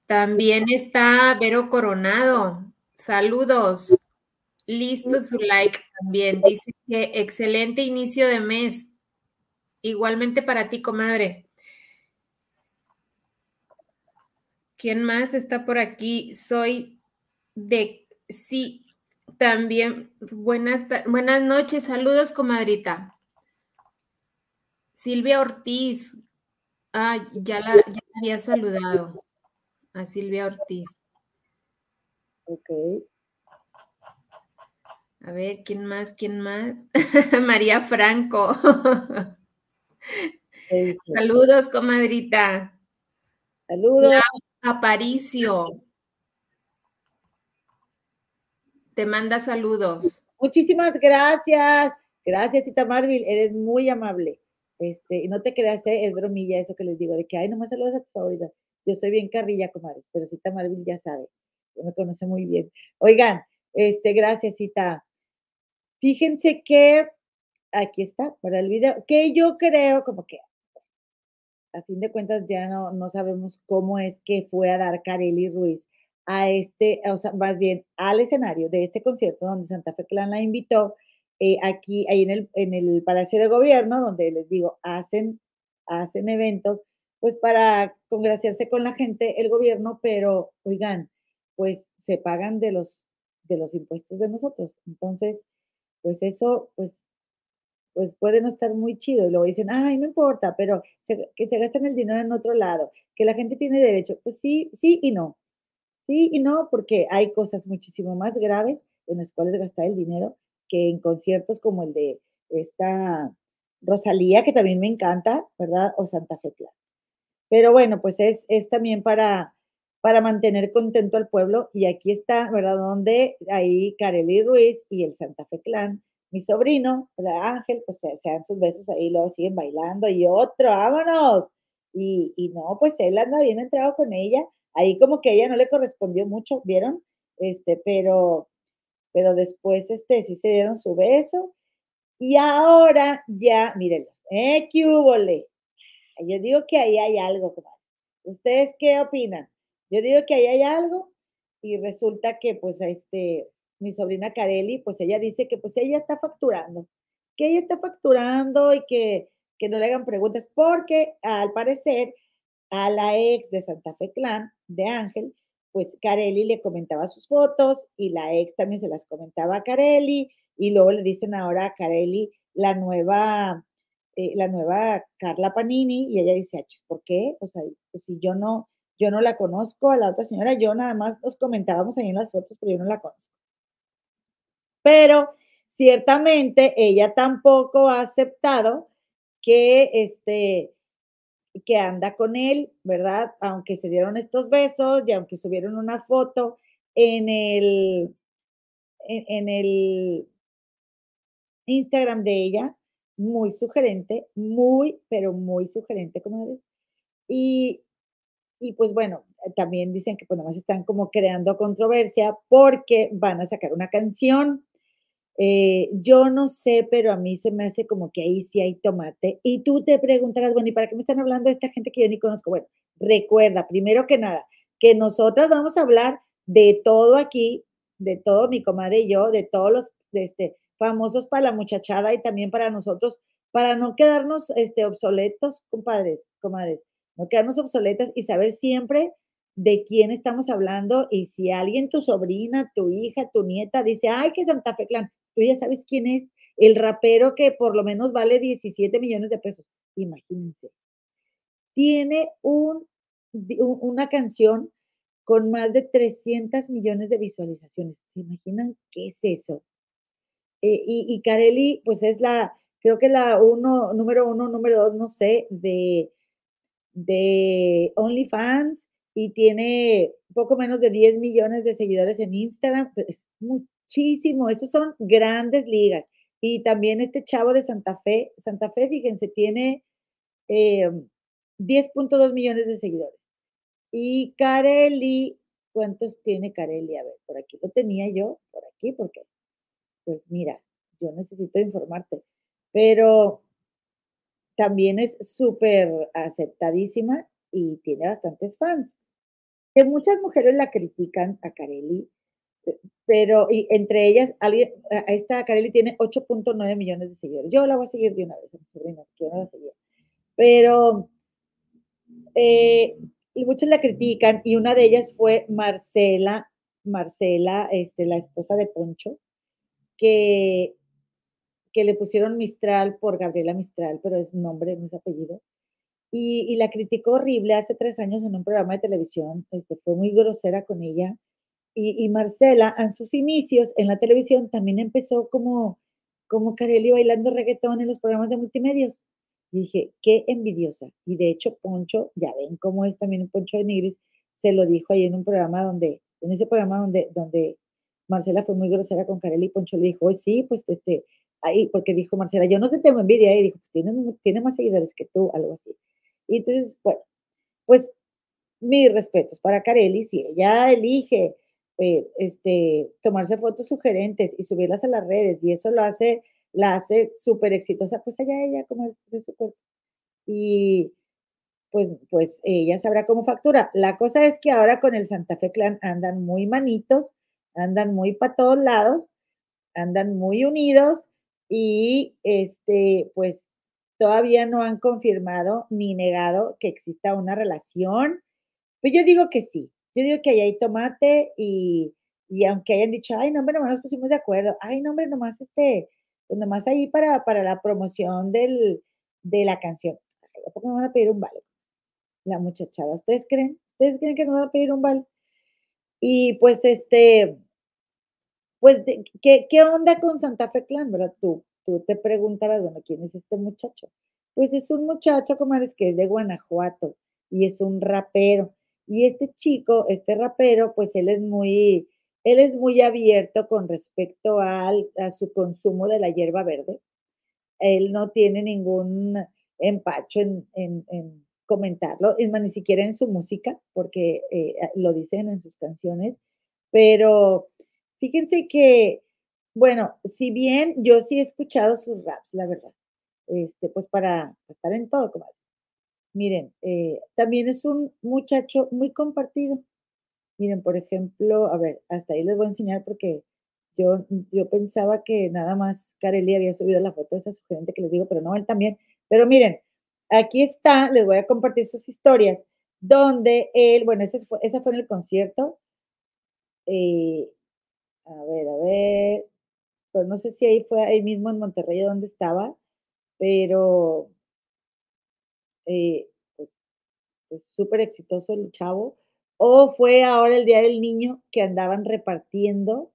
También está Vero Coronado. Saludos. Listo su like también. Dice que excelente inicio de mes. Igualmente para ti, comadre. ¿Quién más está por aquí? Soy de sí, también. Buenas, buenas noches, saludos, comadrita. Silvia Ortiz. Ah, ya la, ya la había saludado. A Silvia Ortiz. Ok. A ver, ¿quién más? ¿Quién más? <laughs> María Franco. Saludos, comadrita. Saludos. Aparicio. Te manda saludos. Muchísimas gracias. Gracias, Tita Marvil. Eres muy amable. Este, y no te creas, ¿eh? es bromilla eso que les digo, de que, ay, nomás saludos a tus favoritas. Yo soy bien carrilla, comadres, pero Cita Marvil ya sabe, me conoce muy bien. Oigan, este, gracias, Cita. Fíjense que aquí está, para el video, que yo creo como que a fin de cuentas ya no, no sabemos cómo es que fue a dar Carely Ruiz a este, o sea, más bien al escenario de este concierto donde Santa Fe Clan la invitó, eh, aquí, ahí en el, en el Palacio de Gobierno, donde les digo, hacen, hacen eventos, pues para congraciarse con la gente, el gobierno, pero oigan, pues se pagan de los, de los impuestos de nosotros. Entonces, pues eso, pues pues puede no estar muy chido. Y luego dicen, ay, no importa, pero que se gasten el dinero en otro lado, que la gente tiene derecho. Pues sí, sí y no. Sí y no, porque hay cosas muchísimo más graves en las cuales gastar el dinero que en conciertos como el de esta Rosalía, que también me encanta, ¿verdad? O Santa Fe Clan. Pero bueno, pues es, es también para, para mantener contento al pueblo. Y aquí está, ¿verdad? Donde ahí Kareli Ruiz y el Santa Fe Clan mi sobrino, Ángel, pues se, dan sus besos ahí, luego siguen bailando y otro, vámonos. Y, y no, pues él anda bien entrado con ella. Ahí como que ella no le correspondió mucho, ¿vieron? Este, pero, pero después, este, sí se dieron su beso. Y ahora ya, mírenlos, ¿eh? ¿Qué hubo, Yo digo que ahí hay algo, ¿Ustedes qué opinan? Yo digo que ahí hay algo y resulta que, pues, este, mi sobrina Kareli, pues ella dice que pues ella está facturando, que ella está facturando y que, que no le hagan preguntas, porque al parecer a la ex de Santa Fe Clan, de Ángel, pues Carelli le comentaba sus fotos y la ex también se las comentaba a Carelli y luego le dicen ahora a Carelli la nueva, eh, la nueva Carla Panini y ella dice, ¿por qué? O sea, pues si yo no, yo no la conozco a la otra señora, yo nada más nos comentábamos ahí en las fotos, pero yo no la conozco. Pero ciertamente ella tampoco ha aceptado que este que anda con él, ¿verdad? Aunque se dieron estos besos y aunque subieron una foto en el en, el Instagram de ella, muy sugerente, muy, pero muy sugerente, como ves. Y, y pues bueno, también dicen que pues más están como creando controversia porque van a sacar una canción eh, yo no sé, pero a mí se me hace como que ahí sí hay tomate. Y tú te preguntarás, bueno, ¿y para qué me están hablando esta gente que yo ni conozco? Bueno, recuerda, primero que nada, que nosotras vamos a hablar de todo aquí, de todo mi comadre y yo, de todos los este, famosos para la muchachada y también para nosotros, para no quedarnos este, obsoletos, compadres, comadres, no quedarnos obsoletas y saber siempre de quién estamos hablando y si alguien, tu sobrina, tu hija, tu nieta dice, ay, que Santa Fe Clan, tú ya sabes quién es, el rapero que por lo menos vale 17 millones de pesos. Imagínense. Tiene un, una canción con más de 300 millones de visualizaciones. ¿Se imaginan qué es eso? Eh, y, y Carelli, pues es la, creo que la uno, número uno, número dos, no sé, de, de OnlyFans y tiene poco menos de 10 millones de seguidores en Instagram. Es muy, muchísimo, esos son grandes ligas. Y también este chavo de Santa Fe, Santa Fe, fíjense, tiene 10.2 eh, millones de seguidores. Y Carelli, ¿cuántos tiene Carelli? A ver, por aquí lo tenía yo, por aquí, porque, pues mira, yo necesito informarte. Pero también es súper aceptadísima y tiene bastantes fans. Que muchas mujeres la critican a Carelli pero y entre ellas, alguien, esta Kareli tiene 8.9 millones de seguidores. Yo la voy a seguir de una vez, mi sobrina, yo no la seguía. Pero eh, y muchos la critican y una de ellas fue Marcela, Marcela, este, la esposa de Poncho, que, que le pusieron Mistral por Gabriela Mistral, pero es nombre, no es apellido. Y, y, la criticó horrible hace tres años en un programa de televisión, este, fue muy grosera con ella y, Marcela, en sus inicios en la televisión, también empezó como, como Carelli bailando reggaetón en los programas de multimedios. dije, qué envidiosa. Y de hecho, Poncho, ya ven cómo es también un Poncho de Nigris, se lo dijo ahí en un programa donde, en ese programa donde, donde Marcela fue muy grosera con Carelli, Poncho le dijo, sí, pues este, ahí, porque dijo Marcela, yo no te tengo envidia, y dijo, tiene, tiene más seguidores que tú, algo así. Y entonces, bueno, pues mis respetos para Carelli, si ella elige eh, este, tomarse fotos sugerentes y subirlas a las redes y eso lo hace, la hace súper exitosa, pues allá ella como es, cuerpo. Y pues, pues ella sabrá cómo factura. La cosa es que ahora con el Santa Fe Clan andan muy manitos, andan muy para todos lados, andan muy unidos y este, pues todavía no han confirmado ni negado que exista una relación. Pues yo digo que sí, yo digo que ahí hay tomate y, y aunque hayan dicho, ay, no, hombre, nomás nos pusimos de acuerdo, ay, no, hombre, nomás este, pues nomás ahí para, para la promoción del, de la canción. ¿A poco me van a pedir un vale? La muchachada, ¿ustedes creen? ¿Ustedes creen que me van a pedir un vale? Y pues este, pues, ¿qué, ¿qué onda con Santa Fe Clan, verdad? Tú, tú te preguntarás, bueno, ¿quién es este muchacho? Pues es un muchacho, comadres, que es de Guanajuato y es un rapero. Y este chico, este rapero, pues él es muy, él es muy abierto con respecto al, a su consumo de la hierba verde. Él no tiene ningún empacho en, en, comentarlo, ni siquiera en su música, porque eh, lo dicen en sus canciones. Pero fíjense que, bueno, si bien yo sí he escuchado sus raps, la verdad, este, pues para estar en todo, como Miren, eh, también es un muchacho muy compartido. Miren, por ejemplo, a ver, hasta ahí les voy a enseñar porque yo, yo pensaba que nada más Carelli había subido la foto de esa sugerente que les digo, pero no, él también. Pero miren, aquí está, les voy a compartir sus historias. donde él, bueno, ese fue, esa fue en el concierto. Eh, a ver, a ver, pues no sé si ahí fue ahí mismo en Monterrey donde estaba, pero eh, pues, pues súper exitoso el chavo. O fue ahora el Día del Niño que andaban repartiendo,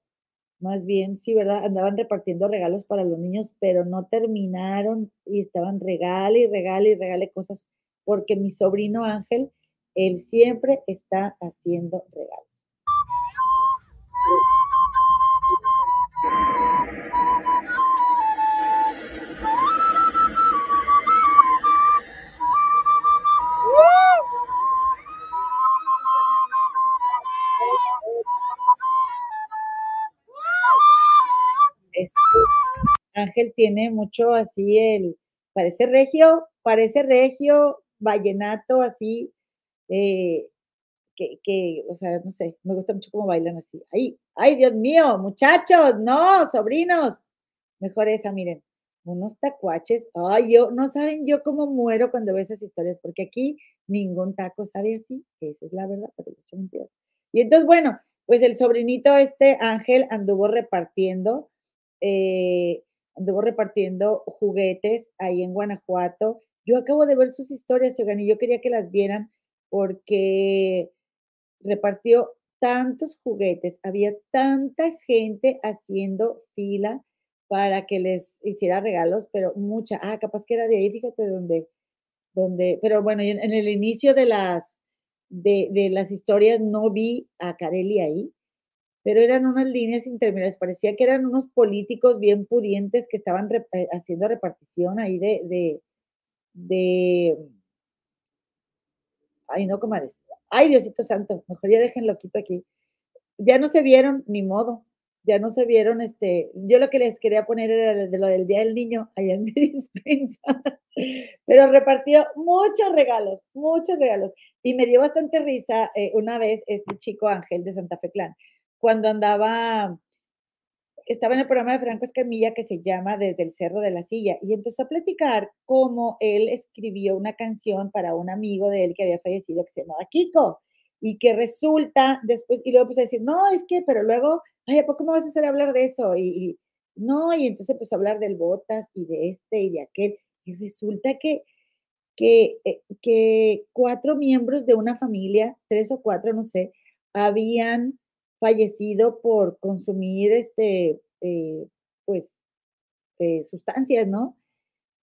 más bien, sí, ¿verdad? Andaban repartiendo regalos para los niños, pero no terminaron y estaban regale y regale y regale cosas, porque mi sobrino Ángel, él siempre está haciendo regalos. Ángel tiene mucho así el, parece regio, parece regio, vallenato, así, eh, que, que, o sea, no sé, me gusta mucho cómo bailan así. Ay, ay, Dios mío, muchachos, no, sobrinos. Mejor esa, miren, unos tacuaches. Ay, yo, no saben yo cómo muero cuando veo esas historias, porque aquí ningún taco sabe así, esa es la verdad, pero es Y entonces, bueno, pues el sobrinito este Ángel anduvo repartiendo eh, anduvo repartiendo juguetes ahí en Guanajuato. Yo acabo de ver sus historias, y yo quería que las vieran porque repartió tantos juguetes, había tanta gente haciendo fila para que les hiciera regalos, pero mucha, ah, capaz que era de ahí, fíjate dónde, donde, pero bueno, en, en el inicio de las, de, de, las historias no vi a Carelli ahí, pero eran unas líneas intermedias, parecía que eran unos políticos bien pudientes que estaban eh, haciendo repartición ahí de, de, ay no, comadres, ay Diosito Santo, mejor ya déjenlo quito aquí, ya no se vieron, ni modo, ya no se vieron, este, yo lo que les quería poner era de lo del Día del Niño allá en mi <laughs> dispensa, pero repartió muchos regalos, muchos regalos, y me dio bastante risa eh, una vez este chico Ángel de Santa Fe Clan, cuando andaba, estaba en el programa de Franco Escamilla que se llama Desde el Cerro de la Silla y empezó a platicar cómo él escribió una canción para un amigo de él que había fallecido que se llamaba Kiko y que resulta después, y luego empezó a decir, no, es que, pero luego, ay, ¿a poco me vas a hacer hablar de eso? Y, no, y entonces a hablar del Botas y de este y de aquel, y resulta que, que, eh, que cuatro miembros de una familia, tres o cuatro, no sé, habían fallecido por consumir este, eh, pues, eh, sustancias, ¿no?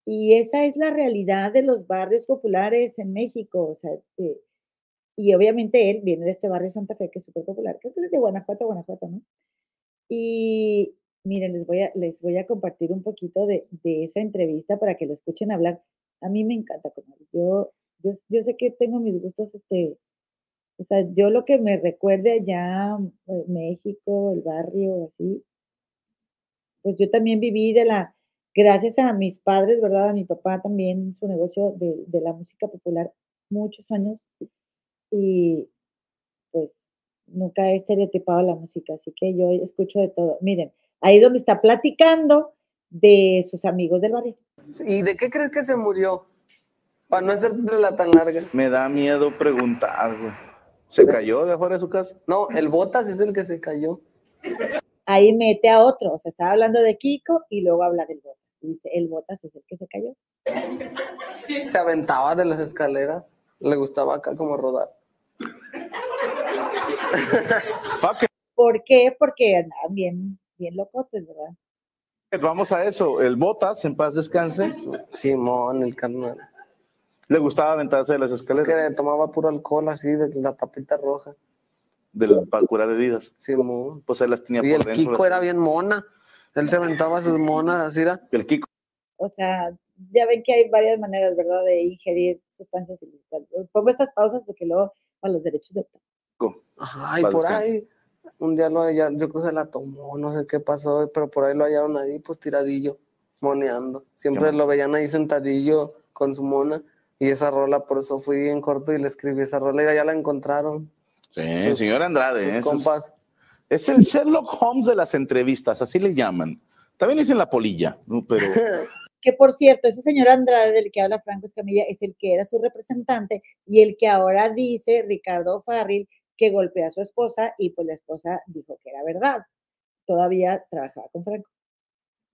Y esa es la realidad de los barrios populares en México, o sea, eh, y obviamente él viene de este barrio Santa Fe, que es súper popular, creo que es de Guanajuato, Guanajuato, ¿no? Y miren, les voy a, les voy a compartir un poquito de, de esa entrevista para que lo escuchen hablar. A mí me encanta, como yo, yo, yo sé que tengo mis gustos este, o sea, yo lo que me recuerde allá, pues, México, el barrio, así, pues yo también viví de la, gracias a mis padres, ¿verdad? A mi papá también, su negocio de, de la música popular, muchos años, y pues nunca he estereotipado la música, así que yo escucho de todo. Miren, ahí donde está platicando de sus amigos del barrio. ¿Y de qué crees que se murió? Para no la tan larga. Me da miedo preguntar, güey. ¿Se cayó de afuera de su casa? No, el Botas es el que se cayó. Ahí mete a otro, o sea, estaba hablando de Kiko y luego habla del Botas. Dice, el Botas es el que se cayó. Se aventaba de las escaleras, le gustaba acá como rodar. ¿Por qué? Porque andaban bien, bien locotes, ¿verdad? Vamos a eso, el Botas, en paz descanse. Simón, el carnal. Le gustaba aventarse de las escaleras. Es que tomaba puro alcohol así, de la tapita roja. Del, para curar heridas. Sí, Pues él las tenía y el Kiko era bien mona. Él se aventaba sus monas así, ¿era? El Kiko. O sea, ya ven que hay varias maneras, ¿verdad?, de ingerir sustancias ilícitas. Pongo estas pausas porque luego a los derechos de Ajá, y por ahí, un día lo hallaron, yo creo que se la tomó, no sé qué pasó, pero por ahí lo hallaron ahí, pues tiradillo, moneando. Siempre lo veían ahí sentadillo con su mona. Y esa rola, por eso fui en corto y le escribí esa rola y ya la encontraron. Sí, señor Andrade. compas. Es, el Sherlock Holmes de las entrevistas, así le llaman. También dicen la polilla, pero... <laughs> que por cierto, ese señor Andrade del que habla Franco Escamilla es el que era su representante y el que ahora dice Ricardo Farril que golpea a su esposa y pues la esposa dijo que era verdad. Todavía trabajaba con Franco.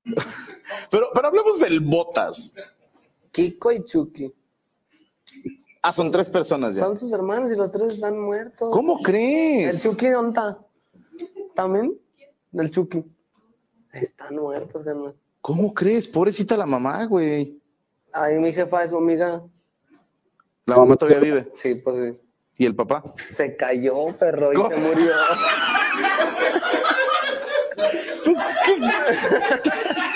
<laughs> Pero, pero hablemos del Botas. Kiko y Chucky. Ah, son tres personas ya. Son sus hermanos y los tres están muertos. ¿Cómo ¿El crees? Chucky dónde está? ¿También? Del Chucky. Están muertos, carnal. ¿Cómo crees? Pobrecita la mamá, güey. Ahí mi jefa es su amiga. La mamá todavía vive. Sí, pues sí. ¿Y el papá? Se cayó, perro, y ¿Cómo? se murió. <laughs> <laughs>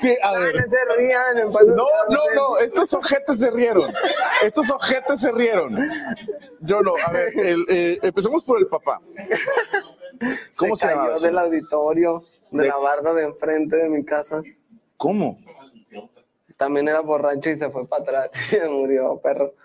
¿Qué? A Ay, ver. no se rían, en paz No, no, estos ojetes se rieron. Estos ojetes se rieron. Yo no, a ver, el, eh, empecemos por el papá. ¿Cómo se, se cayó del auditorio, de, De- la barra de enfrente de mi casa. ¿Cómo? También era borracho y se fue para atrás <laughs> y murió, perro. <laughs>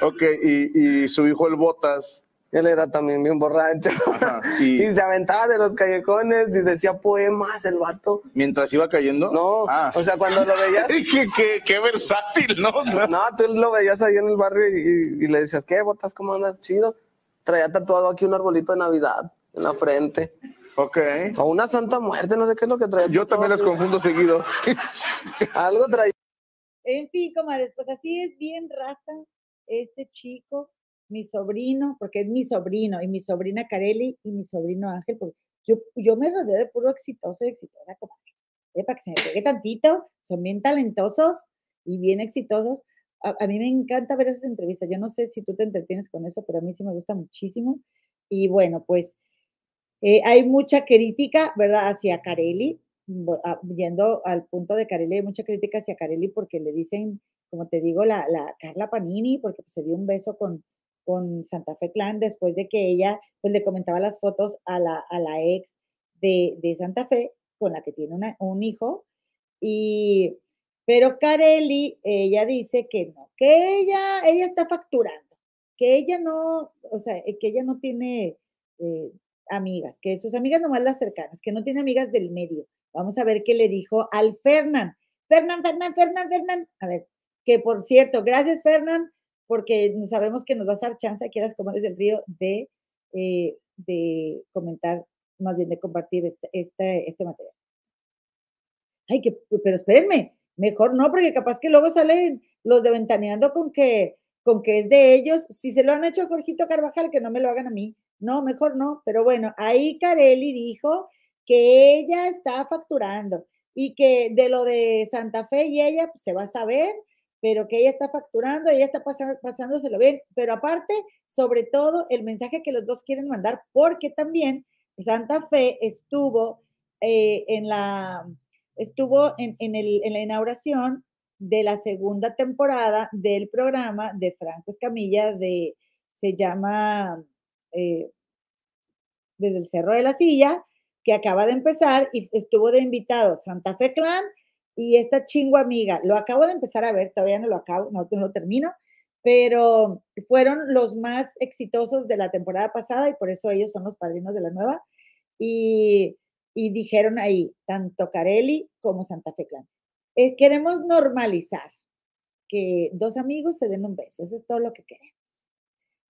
Ok, y, y su hijo el Botas. Él era también bien borracho. Ajá, <laughs> y- Y se aventaba de los callejones y decía poemas el vato. Mientras iba cayendo. No, Ah. o sea, cuando lo veías, <laughs> Dije qué versátil, ¿no? O sea, no, tú lo veías ahí en el barrio y, y le decías, ¿qué, botas? ¿Cómo andas? Chido. Traía tatuado aquí un arbolito de Navidad en la frente. Ok. O una santa muerte, no sé qué es lo que traía. Yo también las confundo seguido. <laughs> Algo traía. En fin, comadres, pues así es bien raza este chico, mi sobrino, porque es mi sobrino, y mi sobrina Carelli y mi sobrino Ángel, porque yo, yo me rodeo de puro exitoso y exitosa, comadre. Eh, para se me pegue tantito, son bien talentosos y bien exitosos. A, mí me encanta ver esas entrevistas. Yo no sé si tú te entretienes con eso, pero a mí sí me gusta muchísimo. Y bueno, pues eh, hay mucha crítica, ¿verdad?, hacia Carelli, bu- a- yendo al punto de Carelli, hay mucha crítica hacia Carelli porque le dicen, como te digo, la, la Carla Panini, porque pues, se dio un beso con, con Santa Fe Clan después de que ella pues le comentaba las fotos a la, a la ex de, de Santa Fe, con la que tiene un hijo, y pero Carelli, ella dice que no, que ella, ella está facturando, que ella no, o sea, eh, que ella no tiene eh, amigas, que sus amigas nomás las cercanas, que no tiene amigas del medio. Vamos a ver qué le dijo al Fernán. Fernán, Fernán, Fernán, Fernán. A ver, que por cierto, gracias Fernán, porque sabemos que nos vas a dar chance aquí a las Comadres del Río de, eh, de comentar, más bien de compartir este, este, este material. Ay, que, pero espérenme, mejor no, porque capaz que luego salen los de Ventaneando con que, con que es de ellos. Si se lo han hecho a Jorgito Carvajal, que no me lo hagan a mí. No, mejor no. Pero bueno, ahí Carelli dijo que ella está facturando y que de lo de Santa Fe y ella pues, se va a saber, pero que ella está facturando, ella está pasando, pasándoselo bien. Pero aparte, sobre todo, el mensaje que los dos quieren mandar, porque también Santa Fe estuvo eh, en la estuvo en, en, el, en, la inauguración de la segunda temporada del programa de Franco Escamilla, de, se llama eh, Desde el Cerro de la Silla, que acaba de empezar y estuvo de invitado Santa Fe Clan y esta chingo amiga. Lo acabo de empezar a ver, todavía no lo acabo, no, no lo termino, pero fueron los más exitosos de la temporada pasada y por eso ellos son los padrinos de la nueva. Y y dijeron ahí, tanto Carelli como Santa Fe Clan. Eh, queremos normalizar que dos amigos se den un beso, eso es todo lo que queremos.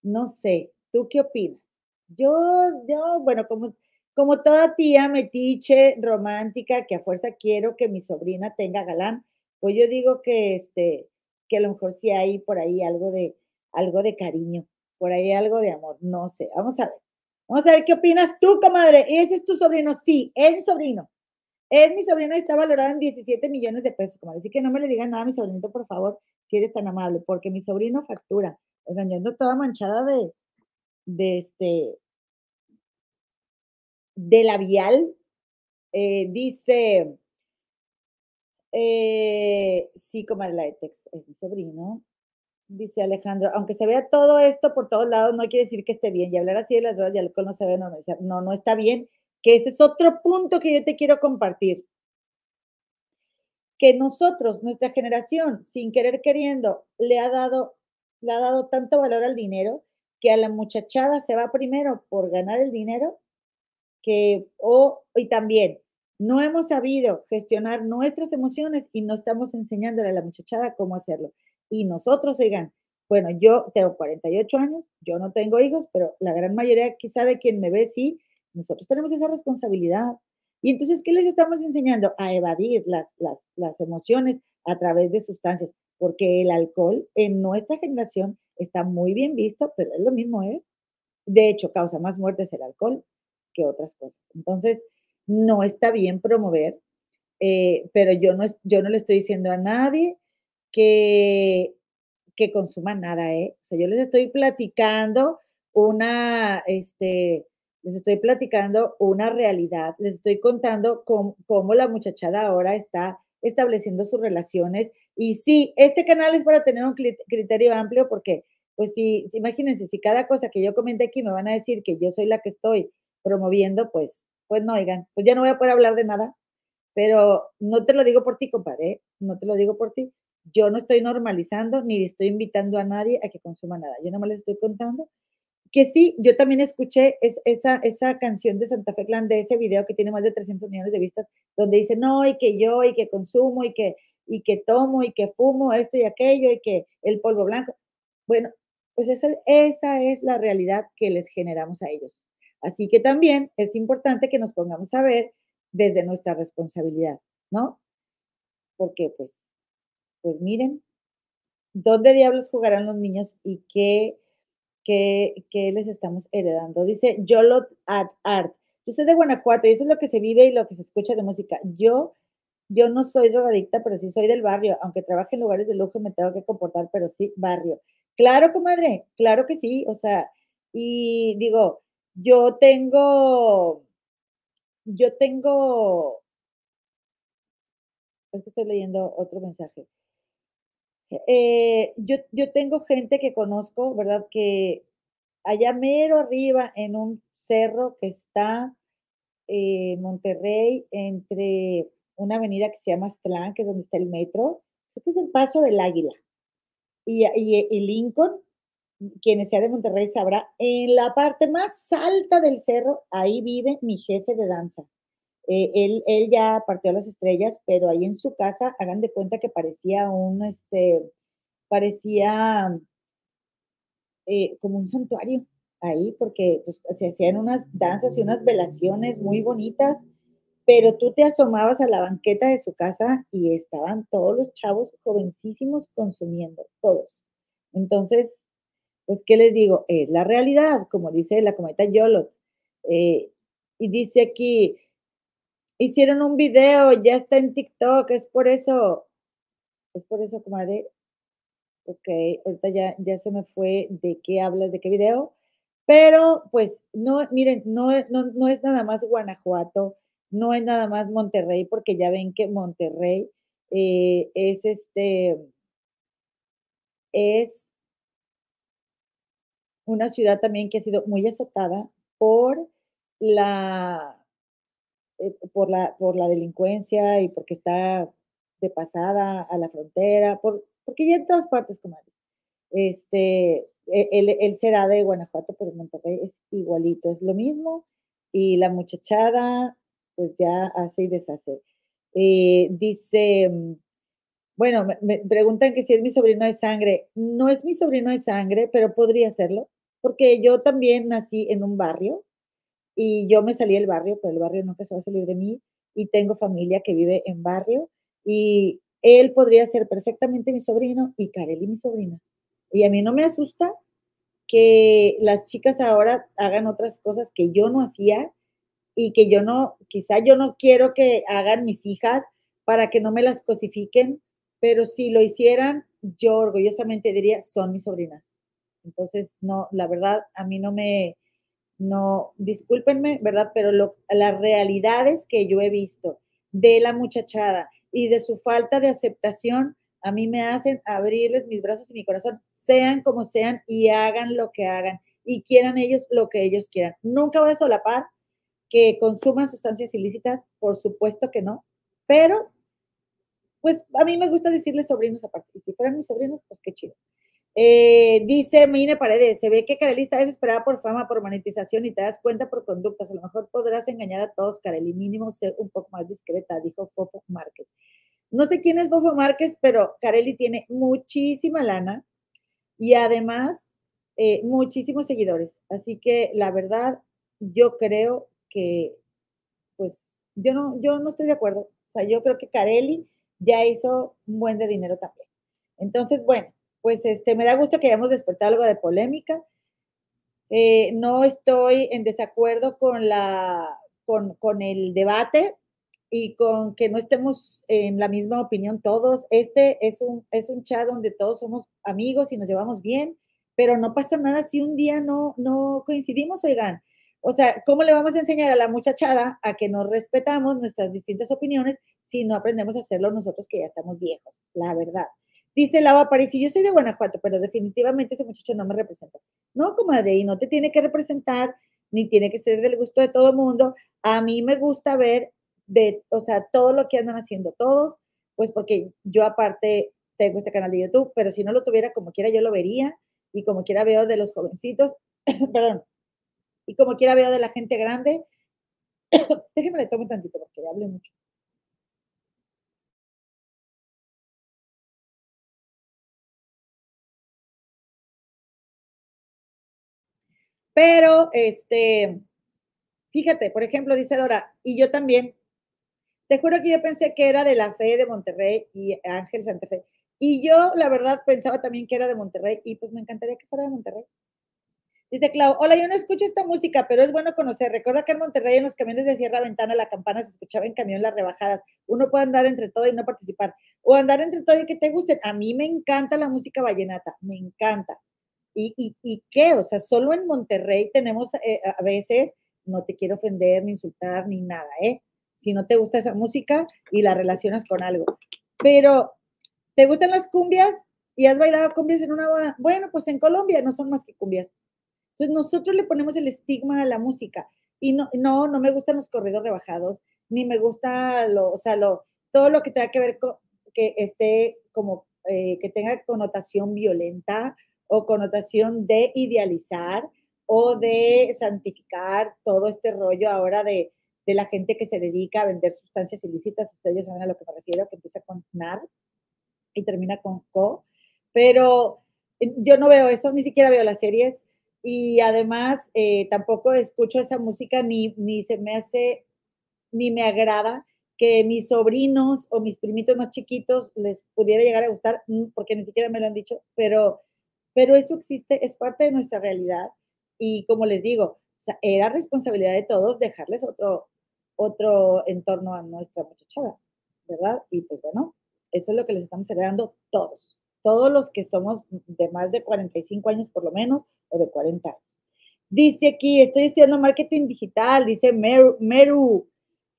No sé, ¿tú qué opinas? Yo, yo, bueno, como, como toda tía metiche, romántica, que a fuerza quiero que mi sobrina tenga galán, pues yo digo que, este, que a lo mejor sí hay por ahí algo de, algo de cariño, por ahí algo de amor, no sé, vamos a ver. Vamos a ver qué opinas tú, comadre. ¿Ese es tu sobrino? Sí, es mi sobrino. Es mi sobrino y está valorado en 17 millones de pesos, comadre. Así que no me le digan nada a mi sobrinito, por favor, si eres tan amable, porque mi sobrino factura. O sea, yo ando toda manchada de, de este, de labial. Eh, dice, eh, sí, comadre, la de text, es mi sobrino dice Alejandro, aunque se vea todo esto por todos lados, no quiere decir que esté bien. Y hablar así de las drogas y alcohol no se ve normalizar. No, no está bien. Que ese es otro punto que yo te quiero compartir. Que nosotros, nuestra generación, sin querer queriendo, le ha dado, le ha dado tanto valor al dinero que a la muchachada se va primero por ganar el dinero que, o, y también no hemos sabido gestionar nuestras emociones y no estamos enseñándole a la muchachada cómo hacerlo. Y nosotros, oigan, bueno, yo tengo 48 años, yo no tengo hijos, pero la gran mayoría quizá de quien me ve sí, nosotros tenemos esa responsabilidad. Y entonces, ¿qué les estamos enseñando? A evadir las, las, las emociones a través de sustancias, porque el alcohol en nuestra generación está muy bien visto, pero es lo mismo, ¿eh? De hecho, causa más muertes el alcohol que otras cosas. Entonces, no está bien promover, eh, pero yo no, yo no le estoy diciendo a nadie que, que consuma nada, ¿eh? O sea, yo les estoy platicando una, este, les estoy platicando una realidad, les estoy contando cómo, cómo, la muchachada ahora está estableciendo sus relaciones. Y sí, este canal es para tener un criterio amplio porque, pues sí, imagínense, si cada cosa que yo comenté aquí me van a decir que yo soy la que estoy promoviendo, pues pues no, oigan, pues ya no voy a poder hablar de nada, pero no te lo digo por ti, compadre, ¿eh? no te lo digo por ti. Yo no estoy normalizando ni estoy invitando a nadie a que consuma nada. Yo no me les estoy contando que sí, yo también escuché esa, esa canción de Santa Fe Clan, de ese video que tiene más de 300 millones de vistas, donde dice, no, y que yo, y que consumo, y que, y que tomo, y que fumo esto y aquello, y que el polvo blanco. Bueno, pues esa, esa es la realidad que les generamos a ellos. Así que también es importante que nos pongamos a ver desde nuestra responsabilidad, ¿no? Porque pues, pues miren, ¿dónde diablos jugarán los niños y qué, qué, les estamos heredando? Dice Yolot at Art. Yo soy de Guanajuato y eso es lo que se vive y lo que se escucha de música. Yo, yo no soy drogadicta, pero sí soy del barrio. Aunque trabaje en lugares de lujo me tengo que comportar, pero sí, barrio. Claro, comadre, claro que sí. O sea, y digo, yo tengo, yo tengo, estoy leyendo otro mensaje. Eh, yo, yo tengo gente que conozco, ¿verdad? Que allá mero arriba en un cerro que está en Monterrey, entre una avenida que se llama Aztlán, que es donde está el metro, este es el Paso del Águila, y, y, y Lincoln, quienes sea de Monterrey sabrá, en la parte más alta del cerro, ahí vive mi jefe de danza. Eh, él, él, ya partió las estrellas, pero ahí en su casa, hagan de cuenta que parecía un, este, parecía eh, como un santuario ahí, porque pues, se hacían unas danzas y unas velaciones muy bonitas, pero tú te asomabas a la banqueta de su casa y estaban todos los chavos jovencísimos consumiendo, todos. Entonces, pues, ¿qué les digo? Es la realidad, como dice la cometa Yolot. Eh, y dice aquí, hicieron un video, ya está en TikTok, es por eso, es por eso, comadre. Ok, ahorita ya, ya se me fue de qué hablas, de qué video. Pero, pues, no, miren, no, no, no es nada más Guanajuato, no es nada más Monterrey, porque ya ven que Monterrey eh, es este, es una ciudad también que ha sido muy azotada por la, eh, por la, por la delincuencia y porque está de pasada a la frontera, por, porque ya en todas partes, comadre. Este, él, e, él, será de Guanajuato, pero Monterrey es igualito, es lo mismo. Y la muchachada, pues ya hace y deshace. Eh, dice, mm, bueno, me, preguntan que si es mi sobrino de sangre. No es mi sobrino de sangre, pero podría serlo, porque yo también nací en un barrio y yo me salí del barrio, pero el barrio nunca se va a salir de mí y tengo familia que vive en barrio y él podría ser perfectamente mi sobrino y Kareli mi sobrina. Y a mí no me asusta que las chicas ahora hagan otras cosas que yo no hacía y que yo no, quizá yo no quiero que hagan mis hijas para que no me las cosifiquen pero si lo hicieran, yo orgullosamente diría, son mis sobrinas. Entonces, no, la verdad, a mí no me, no, discúlpenme, ¿verdad? Pero lo, las realidades que yo he visto de la muchachada y de su falta de aceptación, a mí me hacen abrirles mis brazos y mi corazón, sean como sean y hagan lo que hagan y quieran ellos lo que ellos quieran. Nunca voy a solapar que consuman sustancias ilícitas, por supuesto que no, pero pues a mí me gusta decirles sobrinos aparte. Y si fueran mis sobrinos, pues qué chido. Eh, dice Mine Paredes, se ve que Kareli está desesperada por fama, por monetización y te das cuenta por conductas. A lo mejor podrás engañar a todos, Kareli, mínimo ser un poco más discreta, dijo Fofo Márquez. No sé quién es Fofo Márquez, pero Kareli tiene muchísima lana y además eh, muchísimos seguidores. Así que la verdad, yo creo que, pues, yo no, yo no estoy de acuerdo. O sea, yo creo que Kareli ya hizo un buen de dinero también. Entonces, bueno, pues este, me da gusto que hayamos despertado algo de polémica. Eh, no estoy en desacuerdo con, la, con, con, el debate y con que no estemos en la misma opinión todos. Este es un, es un chat donde todos somos amigos y nos llevamos bien, pero no pasa nada si un día no, no coincidimos, oigan. O sea, ¿cómo le vamos a enseñar a la muchachada a que nos respetamos nuestras distintas opiniones si no aprendemos a hacerlo nosotros que ya estamos viejos? La verdad. Dice Lava París, yo soy de Guanajuato, pero definitivamente ese muchacho no me representa. No, comadre, y no te tiene que representar, ni tiene que ser del gusto de todo el mundo. A mí me gusta ver de, o sea, todo lo que andan haciendo todos, pues porque yo aparte tengo este canal de YouTube, pero si no lo tuviera como quiera yo lo vería y como quiera veo de los jovencitos, <coughs> perdón, y como quiera veo de la gente grande. <coughs> Déjenme le tomo tantito porque ya hablé mucho. Pero, este, fíjate, por ejemplo, dice Dora, y yo también, te juro que yo pensé que era de la fe de Monterrey y Ángel Santa Fe. Y yo, la verdad, pensaba también que era de Monterrey y pues me encantaría que fuera de Monterrey. Dice Clau, hola, yo no escucho esta música, pero es bueno conocer. Recuerda que en Monterrey en los camiones de Sierra Ventana la campana se escuchaba en camión las rebajadas. Uno puede andar entre todo y no participar. O andar entre todo y que te gusten. A mí me encanta la música vallenata, me encanta. ¿Y, y, qué? O sea, solo en Monterrey tenemos eh, a veces, no te quiero ofender ni insultar ni nada, ¿eh? Si no te gusta esa música y la relacionas con algo. Pero, ¿te gustan las cumbias? ¿Y has bailado cumbias en una boda? Bueno, pues en Colombia no son más que cumbias. Entonces nosotros le ponemos el estigma a la música. Y no, no, no me gustan los corridos rebajados, ni me gusta lo, o sea, lo, todo lo que tenga que ver con que esté como, eh, que tenga connotación violenta connotación de idealizar o de santificar todo este rollo ahora de, de la gente que se dedica a vender sustancias ilícitas. Ustedes saben a lo que me refiero, que empieza con NAR y termina con CO. Pero eh, yo no veo eso, ni siquiera veo las series y además eh, tampoco escucho esa música ni, ni se me hace, ni me agrada que mis sobrinos o mis primitos más chiquitos les pudiera llegar a gustar, mm, porque ni siquiera me lo han dicho, pero pero eso existe, es parte de nuestra realidad y como les digo, era responsabilidad de todos dejarles otro, otro entorno a nuestra muchachada, ¿verdad? Y pues bueno, eso es lo que les estamos heredando todos, todos los que somos de más de 45 años por lo menos o de 40 años. Dice aquí, estoy estudiando marketing digital, dice Meru, Meru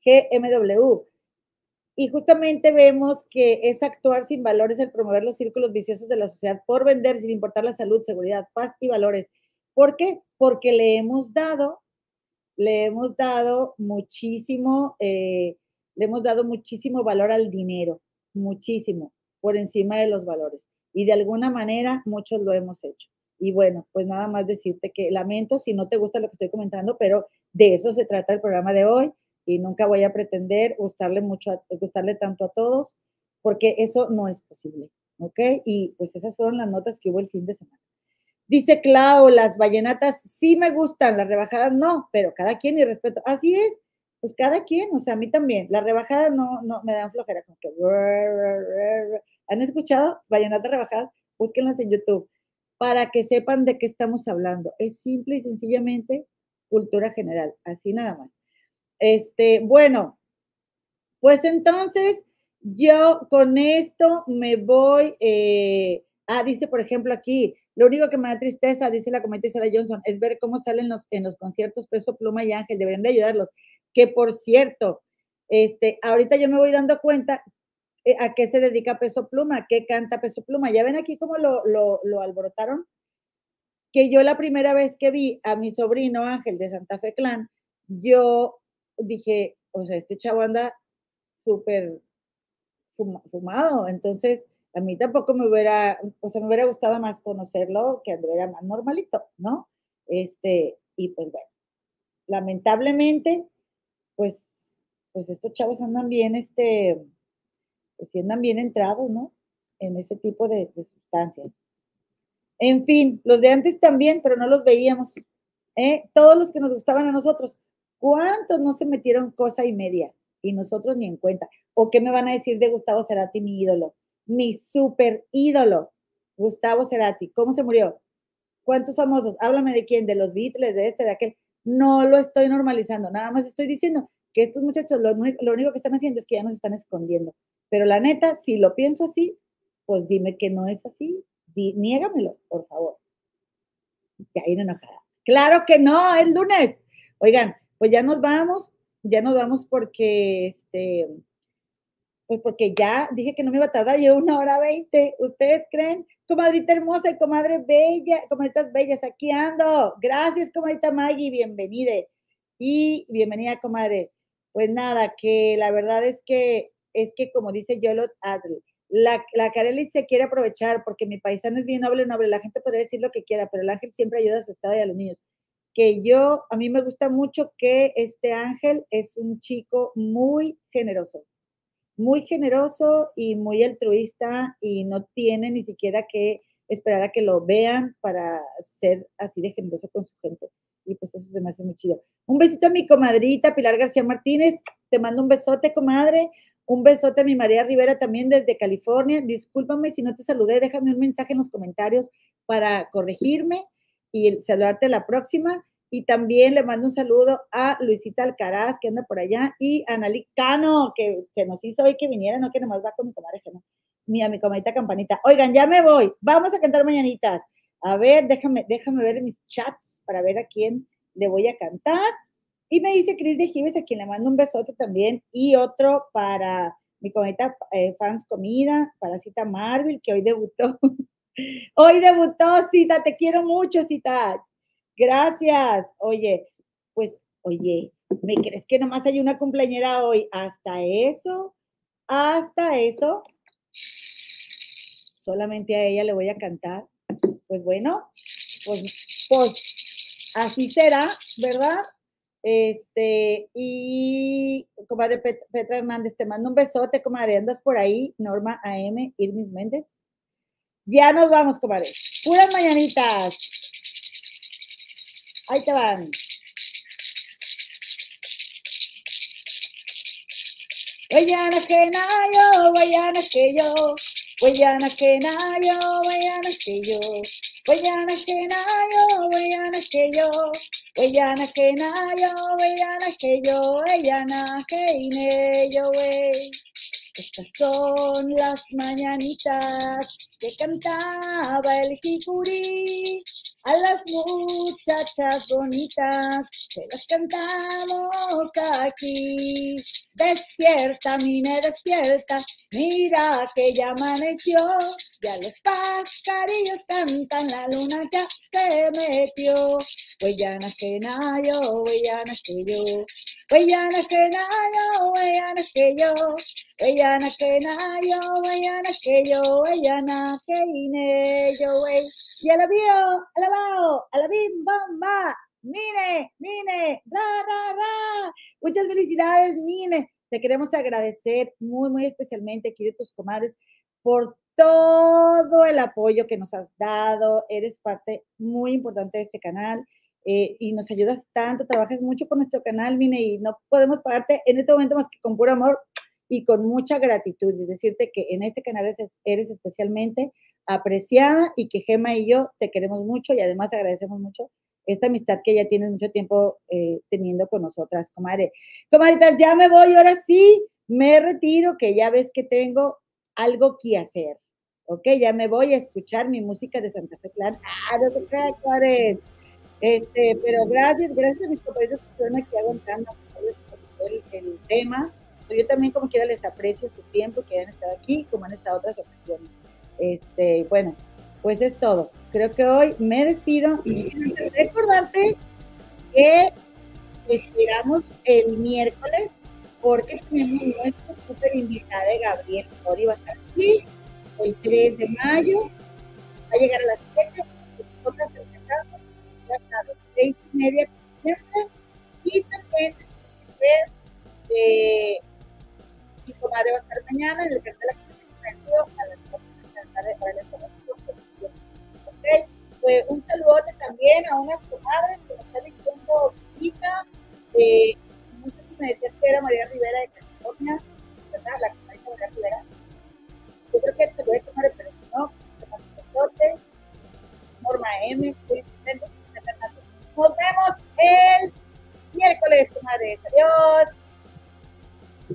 GMW. Y justamente vemos que es actuar sin valores el promover los círculos viciosos de la sociedad por vender sin importar la salud, seguridad, paz y valores. ¿Por qué? Porque le hemos dado, le hemos dado muchísimo, eh, le hemos dado muchísimo valor al dinero, muchísimo, por encima de los valores. Y de alguna manera muchos lo hemos hecho. Y bueno, pues nada más decirte que lamento si no te gusta lo que estoy comentando, pero de eso se trata el programa de hoy y nunca voy a pretender gustarle mucho, gustarle tanto a todos, porque eso no es posible, ¿ok? Y pues esas fueron las notas que hubo el fin de semana. Dice Clau, las vallenatas sí me gustan, las rebajadas no, pero cada quien y respeto. Así es, pues cada quien, o sea, a mí también. Las rebajadas no, no me dan flojera, como que... ¿Han escuchado vallenatas rebajadas? Búsquenlas en YouTube para que sepan de qué estamos hablando. Es simple y sencillamente cultura general, así nada más. Este, bueno, pues entonces yo con esto me voy, eh, ah, dice por ejemplo aquí, lo único que me da tristeza, dice la comedia Sarah Johnson, es ver cómo salen los, en los conciertos Peso Pluma y Ángel, deberían de ayudarlos. Que por cierto, este, ahorita yo me voy dando cuenta eh, a qué se dedica Peso Pluma, qué canta Peso Pluma. Ya ven aquí cómo lo, lo, lo alborotaron. Que yo la primera vez que vi a mi sobrino Ángel de Santa Fe Clan, yo dije, o sea, este chavo anda súper fumado, entonces, A mí tampoco me hubiera, o sea, me hubiera gustado más conocerlo que era más normalito, ¿no? Este, y pues bueno, lamentablemente, pues, pues estos chavos andan bien, este, pues andan bien entrados, ¿no? En ese tipo de, de sustancias. En fin, los de antes también, pero no los veíamos. ¿eh? Todos los que nos gustaban a nosotros, ¿cuántos no se metieron cosa y media? Y nosotros ni en cuenta. ¿O qué me van a decir de Gustavo Cerati, mi ídolo? Mi super ídolo, Gustavo Cerati. ¿Cómo se murió? ¿Cuántos famosos? Háblame de quién, de los Beatles, de este, de aquel. No lo estoy normalizando, nada más estoy diciendo que estos muchachos lo, único que están haciendo es que ya nos están escondiendo. Pero la neta, si lo pienso así, pues dime que no es así, niégamelo, por favor. Ya ir enojada. Claro que no, es lunes. Oigan, pues ya nos vamos, ya nos vamos porque este, pues porque ya dije que no me iba a tardar, yo una hora veinte. ¿Ustedes creen? Comadrita hermosa y comadre bella, comadritas bellas, aquí ando. Gracias, comadrita Maggie, bienvenida. Y bienvenida, comadre. Pues nada, que la verdad es que, es que como dice Yolot Adri, la, la Carely se quiere aprovechar porque mi paisano es bien noble, noble. La gente puede decir lo que quiera, pero el ángel siempre ayuda a su estado y a los niños. Que yo, a mí me gusta mucho que este ángel es un chico muy generoso, muy generoso y muy altruista y no tiene ni siquiera que esperar a que lo vean para ser así de generoso con su gente. Y pues eso se me hace muy chido. Un besito a mi comadrita Pilar García Martínez. Te mando un besote, comadre. Un besote a mi María Rivera también desde California. Discúlpame si no te saludé, déjame un mensaje en los comentarios para corregirme y saludarte la próxima. Y también le mando un saludo a Luisita Alcaraz, que anda por allá, y a Analí Cano, que se nos hizo hoy que viniera, no que nomás va con mi comadre, no. Mi, a mi comadita campanita. Oigan, ya me voy. Vamos a cantar mañanitas. A ver, déjame, déjame ver mis chats para ver a quién le voy a cantar. Y me dice Cris de Gives, a quien le mando un besote también, y otro para mi cometa eh, Fans Comida, para Cita Marvel, que hoy debutó. <laughs> hoy debutó, Cita, te quiero mucho, Cita. Gracias. Oye, pues, oye, ¿me crees que nomás hay una cumpleañera hoy? Hasta eso, hasta eso, solamente a ella le voy a cantar. Pues bueno, pues, pues así será, ¿verdad? Este, y comadre Petra Hernández, te mando un besote, comadre, andas por ahí, Norma AM, Irmis Méndez. Ya nos vamos, comadre. Puras mañanitas. Ahí te van. Guayana que nayo, Guayana que yo, Guayana que nayo, Guayana que yo, Guayana que nayo, Guayana que yo. Weyana que na yo, weyana que yo, weyana que yo. Estas son las mañanitas que cantaba el jicurí a las muchachas bonitas que las cantamos aquí. Despierta, mine, despierta, mira que ya amaneció, ya los pajarillos cantan, la luna ya se metió. Huellana que nayo, huellana que yo, huellana que nayo, huellana que yo, huellana que nayo, huellana que yo, huellana que ine yo, wey. Y alabao, alabim, bomba, mire, mire, ra, ra, ra. Muchas felicidades, Mine. Te queremos agradecer muy, muy especialmente aquí de tus comadres por todo el apoyo que nos has dado. Eres parte muy importante de este canal eh, y nos ayudas tanto. Trabajas mucho con nuestro canal, Mine, y no podemos pagarte en este momento más que con puro amor y con mucha gratitud. Y decirte que en este canal eres, especialmente apreciada y que Gema y yo te queremos mucho y además agradecemos mucho esta amistad que ya tienes mucho tiempo eh, teniendo con nosotras, comadre. Comadritas, ya me voy, ahora sí, me retiro, que ya ves que tengo algo que hacer. Ok, ya me voy a escuchar mi música de Santa Fe Clan. Ah, no te creas, comadre. Este, pero gracias, gracias a mis compañeros que están aquí aguantando el tema. Yo también, como quiera, les aprecio su tiempo que hayan estado aquí, como han estado otras ocasiones. Este, bueno, pues es todo. Creo que hoy me despido y recordarte que esperamos el miércoles porque tenemos nuestro súper invitado Gabriel Sori va a estar aquí el 3 de mayo. Va a llegar a las 7. Nosotras empezamos hasta las 6 y media, como siempre. Y también, eh, mi comadre va a estar mañana en el canal de la a las 4 de la tarde para la zona ¿Ok? Pues un saludote también a unas comadres que me están diciendo visita. Eh, no sé si me decías que era María Rivera de California, ¿verdad? La comadre María Rivera. Yo creo que a tomar, pero no, te mando un saludote. Norma M, muy contento. Nos vemos el miércoles, comadres. Adiós.